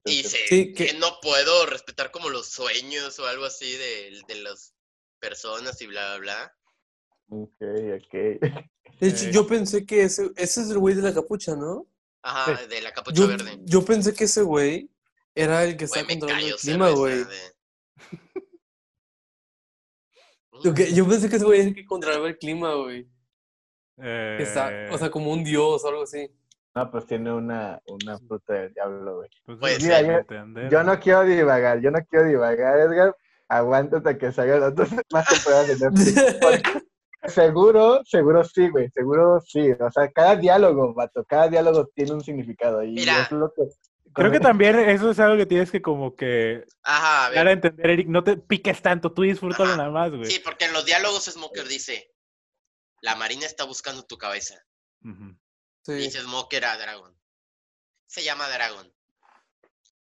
Y dice Sí, que... que- no puedo respetar como los sueños o algo así de, de las personas y bla, bla, bla. Ok, ok. De hecho, Eh. yo pensé que ese, ese es el güey de la capucha, ¿no? Ajá, Sí. de la capucha Yo, verde. yo pensé que ese güey era el que Güey, está controlando el clima, güey. de- Yo, pensé que ese güey que controlaba el clima, güey. Está, Eh, o sea, como un dios o algo así. No, pues tiene una, una fruta del diablo, güey. pues Mira, entender, Yo no quiero divagar, yo no quiero divagar, Edgar. Aguántate a que salgan las dos más temporadas de Netflix. Seguro, seguro sí, güey, seguro sí. O sea, cada diálogo, vato, cada diálogo tiene un significado. Y Mira. es lo que... Creo que también eso es algo que tienes que como que Ajá, a dar a entender, Eric. No te piques tanto, tú disfrútalo Ajá. nada más, güey. Sí, porque en los diálogos Smoker dice, la marina está buscando tu cabeza. Ujú. Sí. Dice Smoker a Dragon. Se llama Dragon.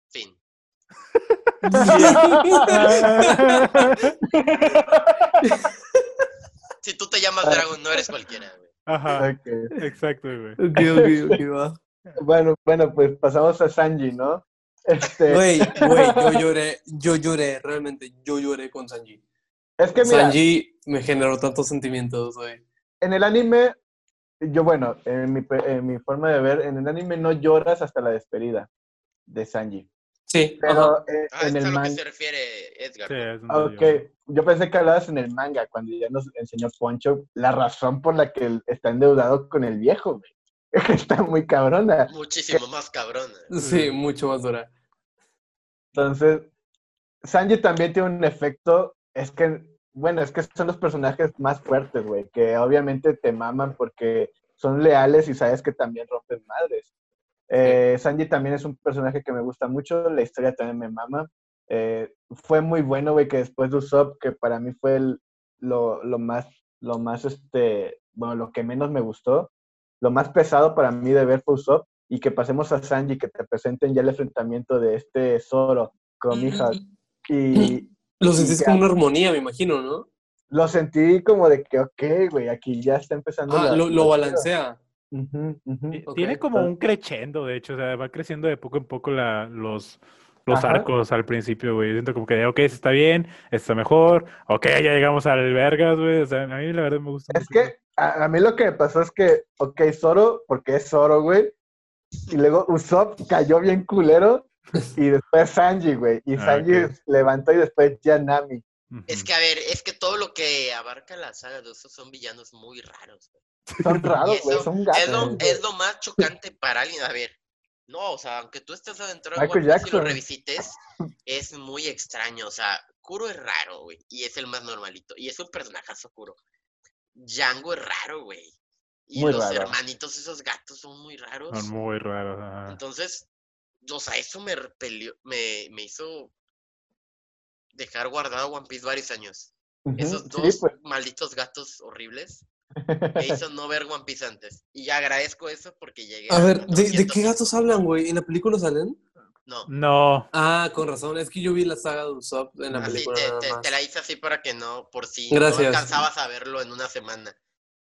Fin. Si tú te llamas Dragon, no eres cualquiera, güey. Ajá, Ok. exacto, güey. Ok, ok, ok, va. Bueno, bueno, pues pasamos a Sanji, ¿no? Este, Güey, güey, yo lloré, yo lloré, realmente, yo lloré con Sanji. es que mira, Sanji me generó tantos sentimientos, güey. en el anime, yo bueno, en mi, pe- en mi forma de ver, en el anime no lloras hasta la despedida de Sanji. Sí, ajá. Pero eh, Ah, en el a lo que manga... se refiere Edgar. Sí, es Ok, yo- yo pensé que hablabas en el manga, cuando ya nos enseñó Poncho la razón por la que él está endeudado con el viejo, güey. Está muy cabrona. Muchísimo más cabrona. Sí, mucho más dura. Entonces, Sanji también tiene un efecto, es que, bueno, es que son los personajes más fuertes, güey, que obviamente te maman porque son leales y sabes que también rompen madres. Eh, Sanji también es un personaje que me gusta mucho, la historia también me mama. Eh, fue muy bueno, güey, que después de Usopp, que para mí fue el- lo, lo más, lo más, este, bueno, lo que menos me gustó, lo más pesado para mí de ver Usopp, y que pasemos a Sanji, que te presenten ya el enfrentamiento de este Zoro con Mihawk. Y Lo sentiste ya. como una armonía, me imagino, ¿no? lo sentí como de que, ok, güey, aquí ya está empezando. Ah, la- lo, lo la- balancea. Tiene como entonces- un crescendo, de hecho, o sea, va creciendo de poco en poco la, los, los Ajá. arcos al principio, güey. Siento como que, ok, está bien, está mejor, ok, ya llegamos al vergas, güey. O sea, a mí la verdad me gusta Es mucho. que a, a mí lo que me pasó es que, ok, Zoro, porque es Zoro, güey. Y luego Usopp cayó bien culero. Y después Sanji, güey. Y Ah, Sanji levantó y después ya Nami. Es que, a ver, es que todo lo que abarca la saga de Uso son villanos muy raros. güey. Son raros, güey, son es, gatos. lo, es lo más chocante para alguien. A ver, no, o sea, aunque tú estés adentro de Michael Piece y lo Jackson. revisites, es muy extraño. O sea, Kuro es raro, güey, y es el más normalito. Y es un personajazo Kuro. Django es raro, güey. Y Muy los raro. hermanitos, esos gatos, son muy raros. Son muy raros. ajá. Entonces, o sea, eso me repelió, me, me hizo dejar guardado One Piece varios años. Esos sí, dos pues. malditos gatos horribles me hizo no ver One Piece antes. Y agradezco eso porque llegué A ver, ¿de, de 400. qué gatos hablan, güey? ¿En la película salen? No, No. Ah, con razón. Es que yo vi la saga de Usopp en la así película te, nada te- más. te la hice así para que no, por si Gracias. no alcanzabas a verlo en una semana.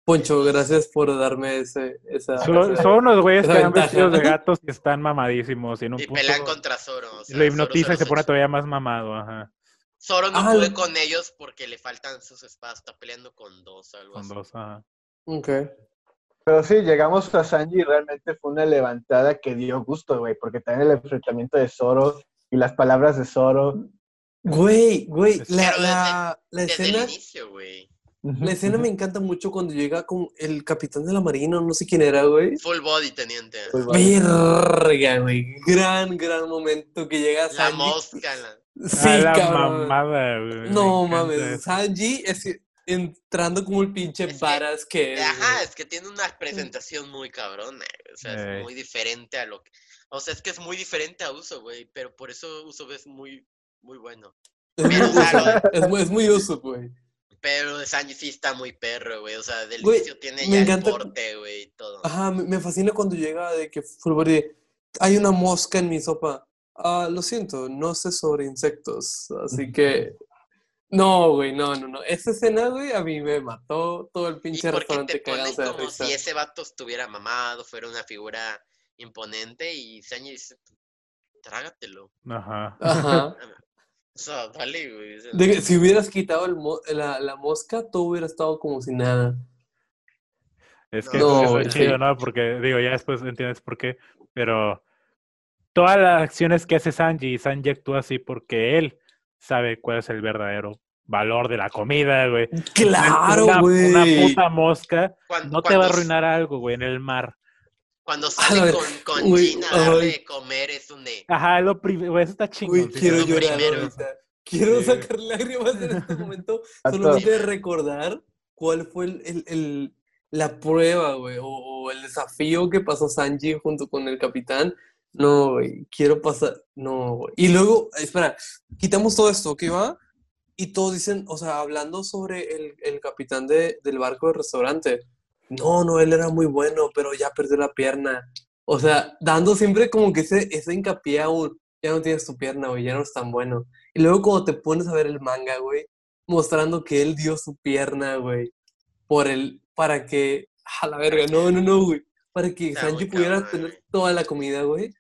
Poncho, gracias por darme ese, esa... Son, esa- son unos güeyes que han vestidos de gatos que están mamadísimos y en un Y punto pelean contra Zoro. o sea, lo hipnotiza Zoro y se pone todavía más mamado. Ajá. Zoro no Ah, puede lo- con ellos porque le faltan sus espadas. Está peleando con dos o algo Con así. dos. Ajá. Ok. Pero sí, llegamos a Sanji y realmente fue una levantada que dio gusto, güey, porque también el enfrentamiento de Zoro y las palabras de Zoro. Güey, güey, Es- la, la, la Desde escena... el inicio, güey. La escena me encanta mucho cuando llega con el capitán de la marina, no sé quién era, güey. Full body, teniente. Pues, vale. Verga, güey. Gran, gran momento que llega La Sanji. mosca. la- Sí, a la cabrón. mamada, güey. No mames. Sanji es entrando como el pinche Es que- varas que es. Ajá, güey. es que tiene una presentación muy cabrona, o sea, Ey. es muy diferente a lo que... O sea, es que es muy diferente a Uso, güey, pero por eso Uso es muy, muy bueno. Es muy Pero, o sea, muy, es muy Usopp, güey. Pero Sanji sí está muy perro, güey, o sea, del Güey, inicio tiene ya encanta- el porte, güey, y todo. Ajá, me, me fascina cuando llega de que Fulbury, hay una mosca en mi sopa. Ah, lo siento, no sé sobre insectos, así que... No, güey, no, no, no. Esa escena, güey, a mí me mató todo el Y pinche porque restaurante te ponen como risa. si ese vato estuviera mamado, fuera una figura imponente, y Sanji dice, trágatelo. Ajá. Ajá. O sea, dale, güey. De que si hubieras quitado el mo- la, la mosca, todo hubiera estado como si nada. Es que No, eso es chido, sí. ¿no? Porque, digo, ya después entiendes por qué, pero todas las acciones que hace Sanji, y Sanji actúa así porque él sabe cuál es el verdadero valor de la comida, güey. ¡Claro, una, güey! una puta mosca no te va a arruinar algo, güey, en el mar. Cuando sale ver, con, con Gina a darle de comer es un de... Ajá, lo prim- güey, eso está chingón. Uy, quiero lo sí. llorar primero. ahorita. Quiero Sí. sacar lágrimas en este momento solamente de recordar cuál fue el, el- el- la prueba, güey, o, o el desafío que pasó Sanji junto con el capitán. No, güey, quiero pasar. No, güey. Y luego, espera, quitamos todo esto, ¿qué va? Y todos dicen, o sea, hablando sobre el, el capitán de- del barco del restaurante. No, no, él era muy bueno, pero ya perdió la pierna. O sea, dando siempre como que ese, ese hincapié a un, ya no tienes tu pierna, güey, ya no es tan bueno. Y luego cuando te pones a ver el manga, güey, mostrando que él dio su pierna, güey, por el, para que, a la verga, no, no, no, güey, para que Sanji pudiera tener toda la comida, güey.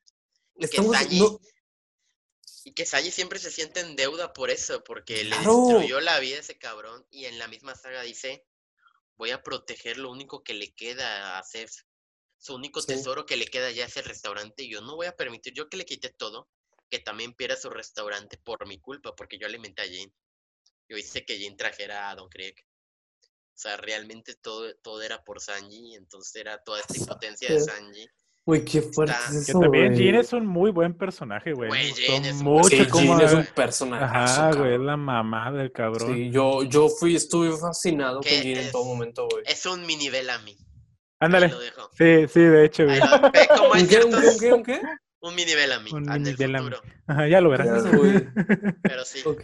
Estamos, Sanji- Y que Sanji siempre se siente en deuda por eso, porque le destruyó la vida a ese cabrón. Y en la misma saga dice, voy a proteger lo único que le queda a Zeus. Su único Sí. tesoro que le queda ya es el restaurante. Y yo no voy a permitir, yo que le quité todo, que también pierda su restaurante por mi culpa, porque yo alimenté a Jane. Yo hice que Jane trajera a Don Krieg. O sea, realmente todo, todo era por Sanji, entonces era toda esta impotencia de. Sanji. Güey, qué fuerte Está- es Que también. Jean es un muy buen personaje, güey. Güey, Me Jean gustó es un mucho Sí, Jean es un güey. personaje. Ajá, güey, es la mamá del cabrón. Sí, yo, yo fui, estuve fascinado con ¿Qué Jean en todo es? momento, güey. Es un mini Bellamy. Ándale. Sí, sí, de hecho, güey. Cómo hay ¿Un qué, un qué, un qué, un mini Bellamy Un mini Bellamy. Ajá, ya lo verás. Güey. Pero sí. Ok.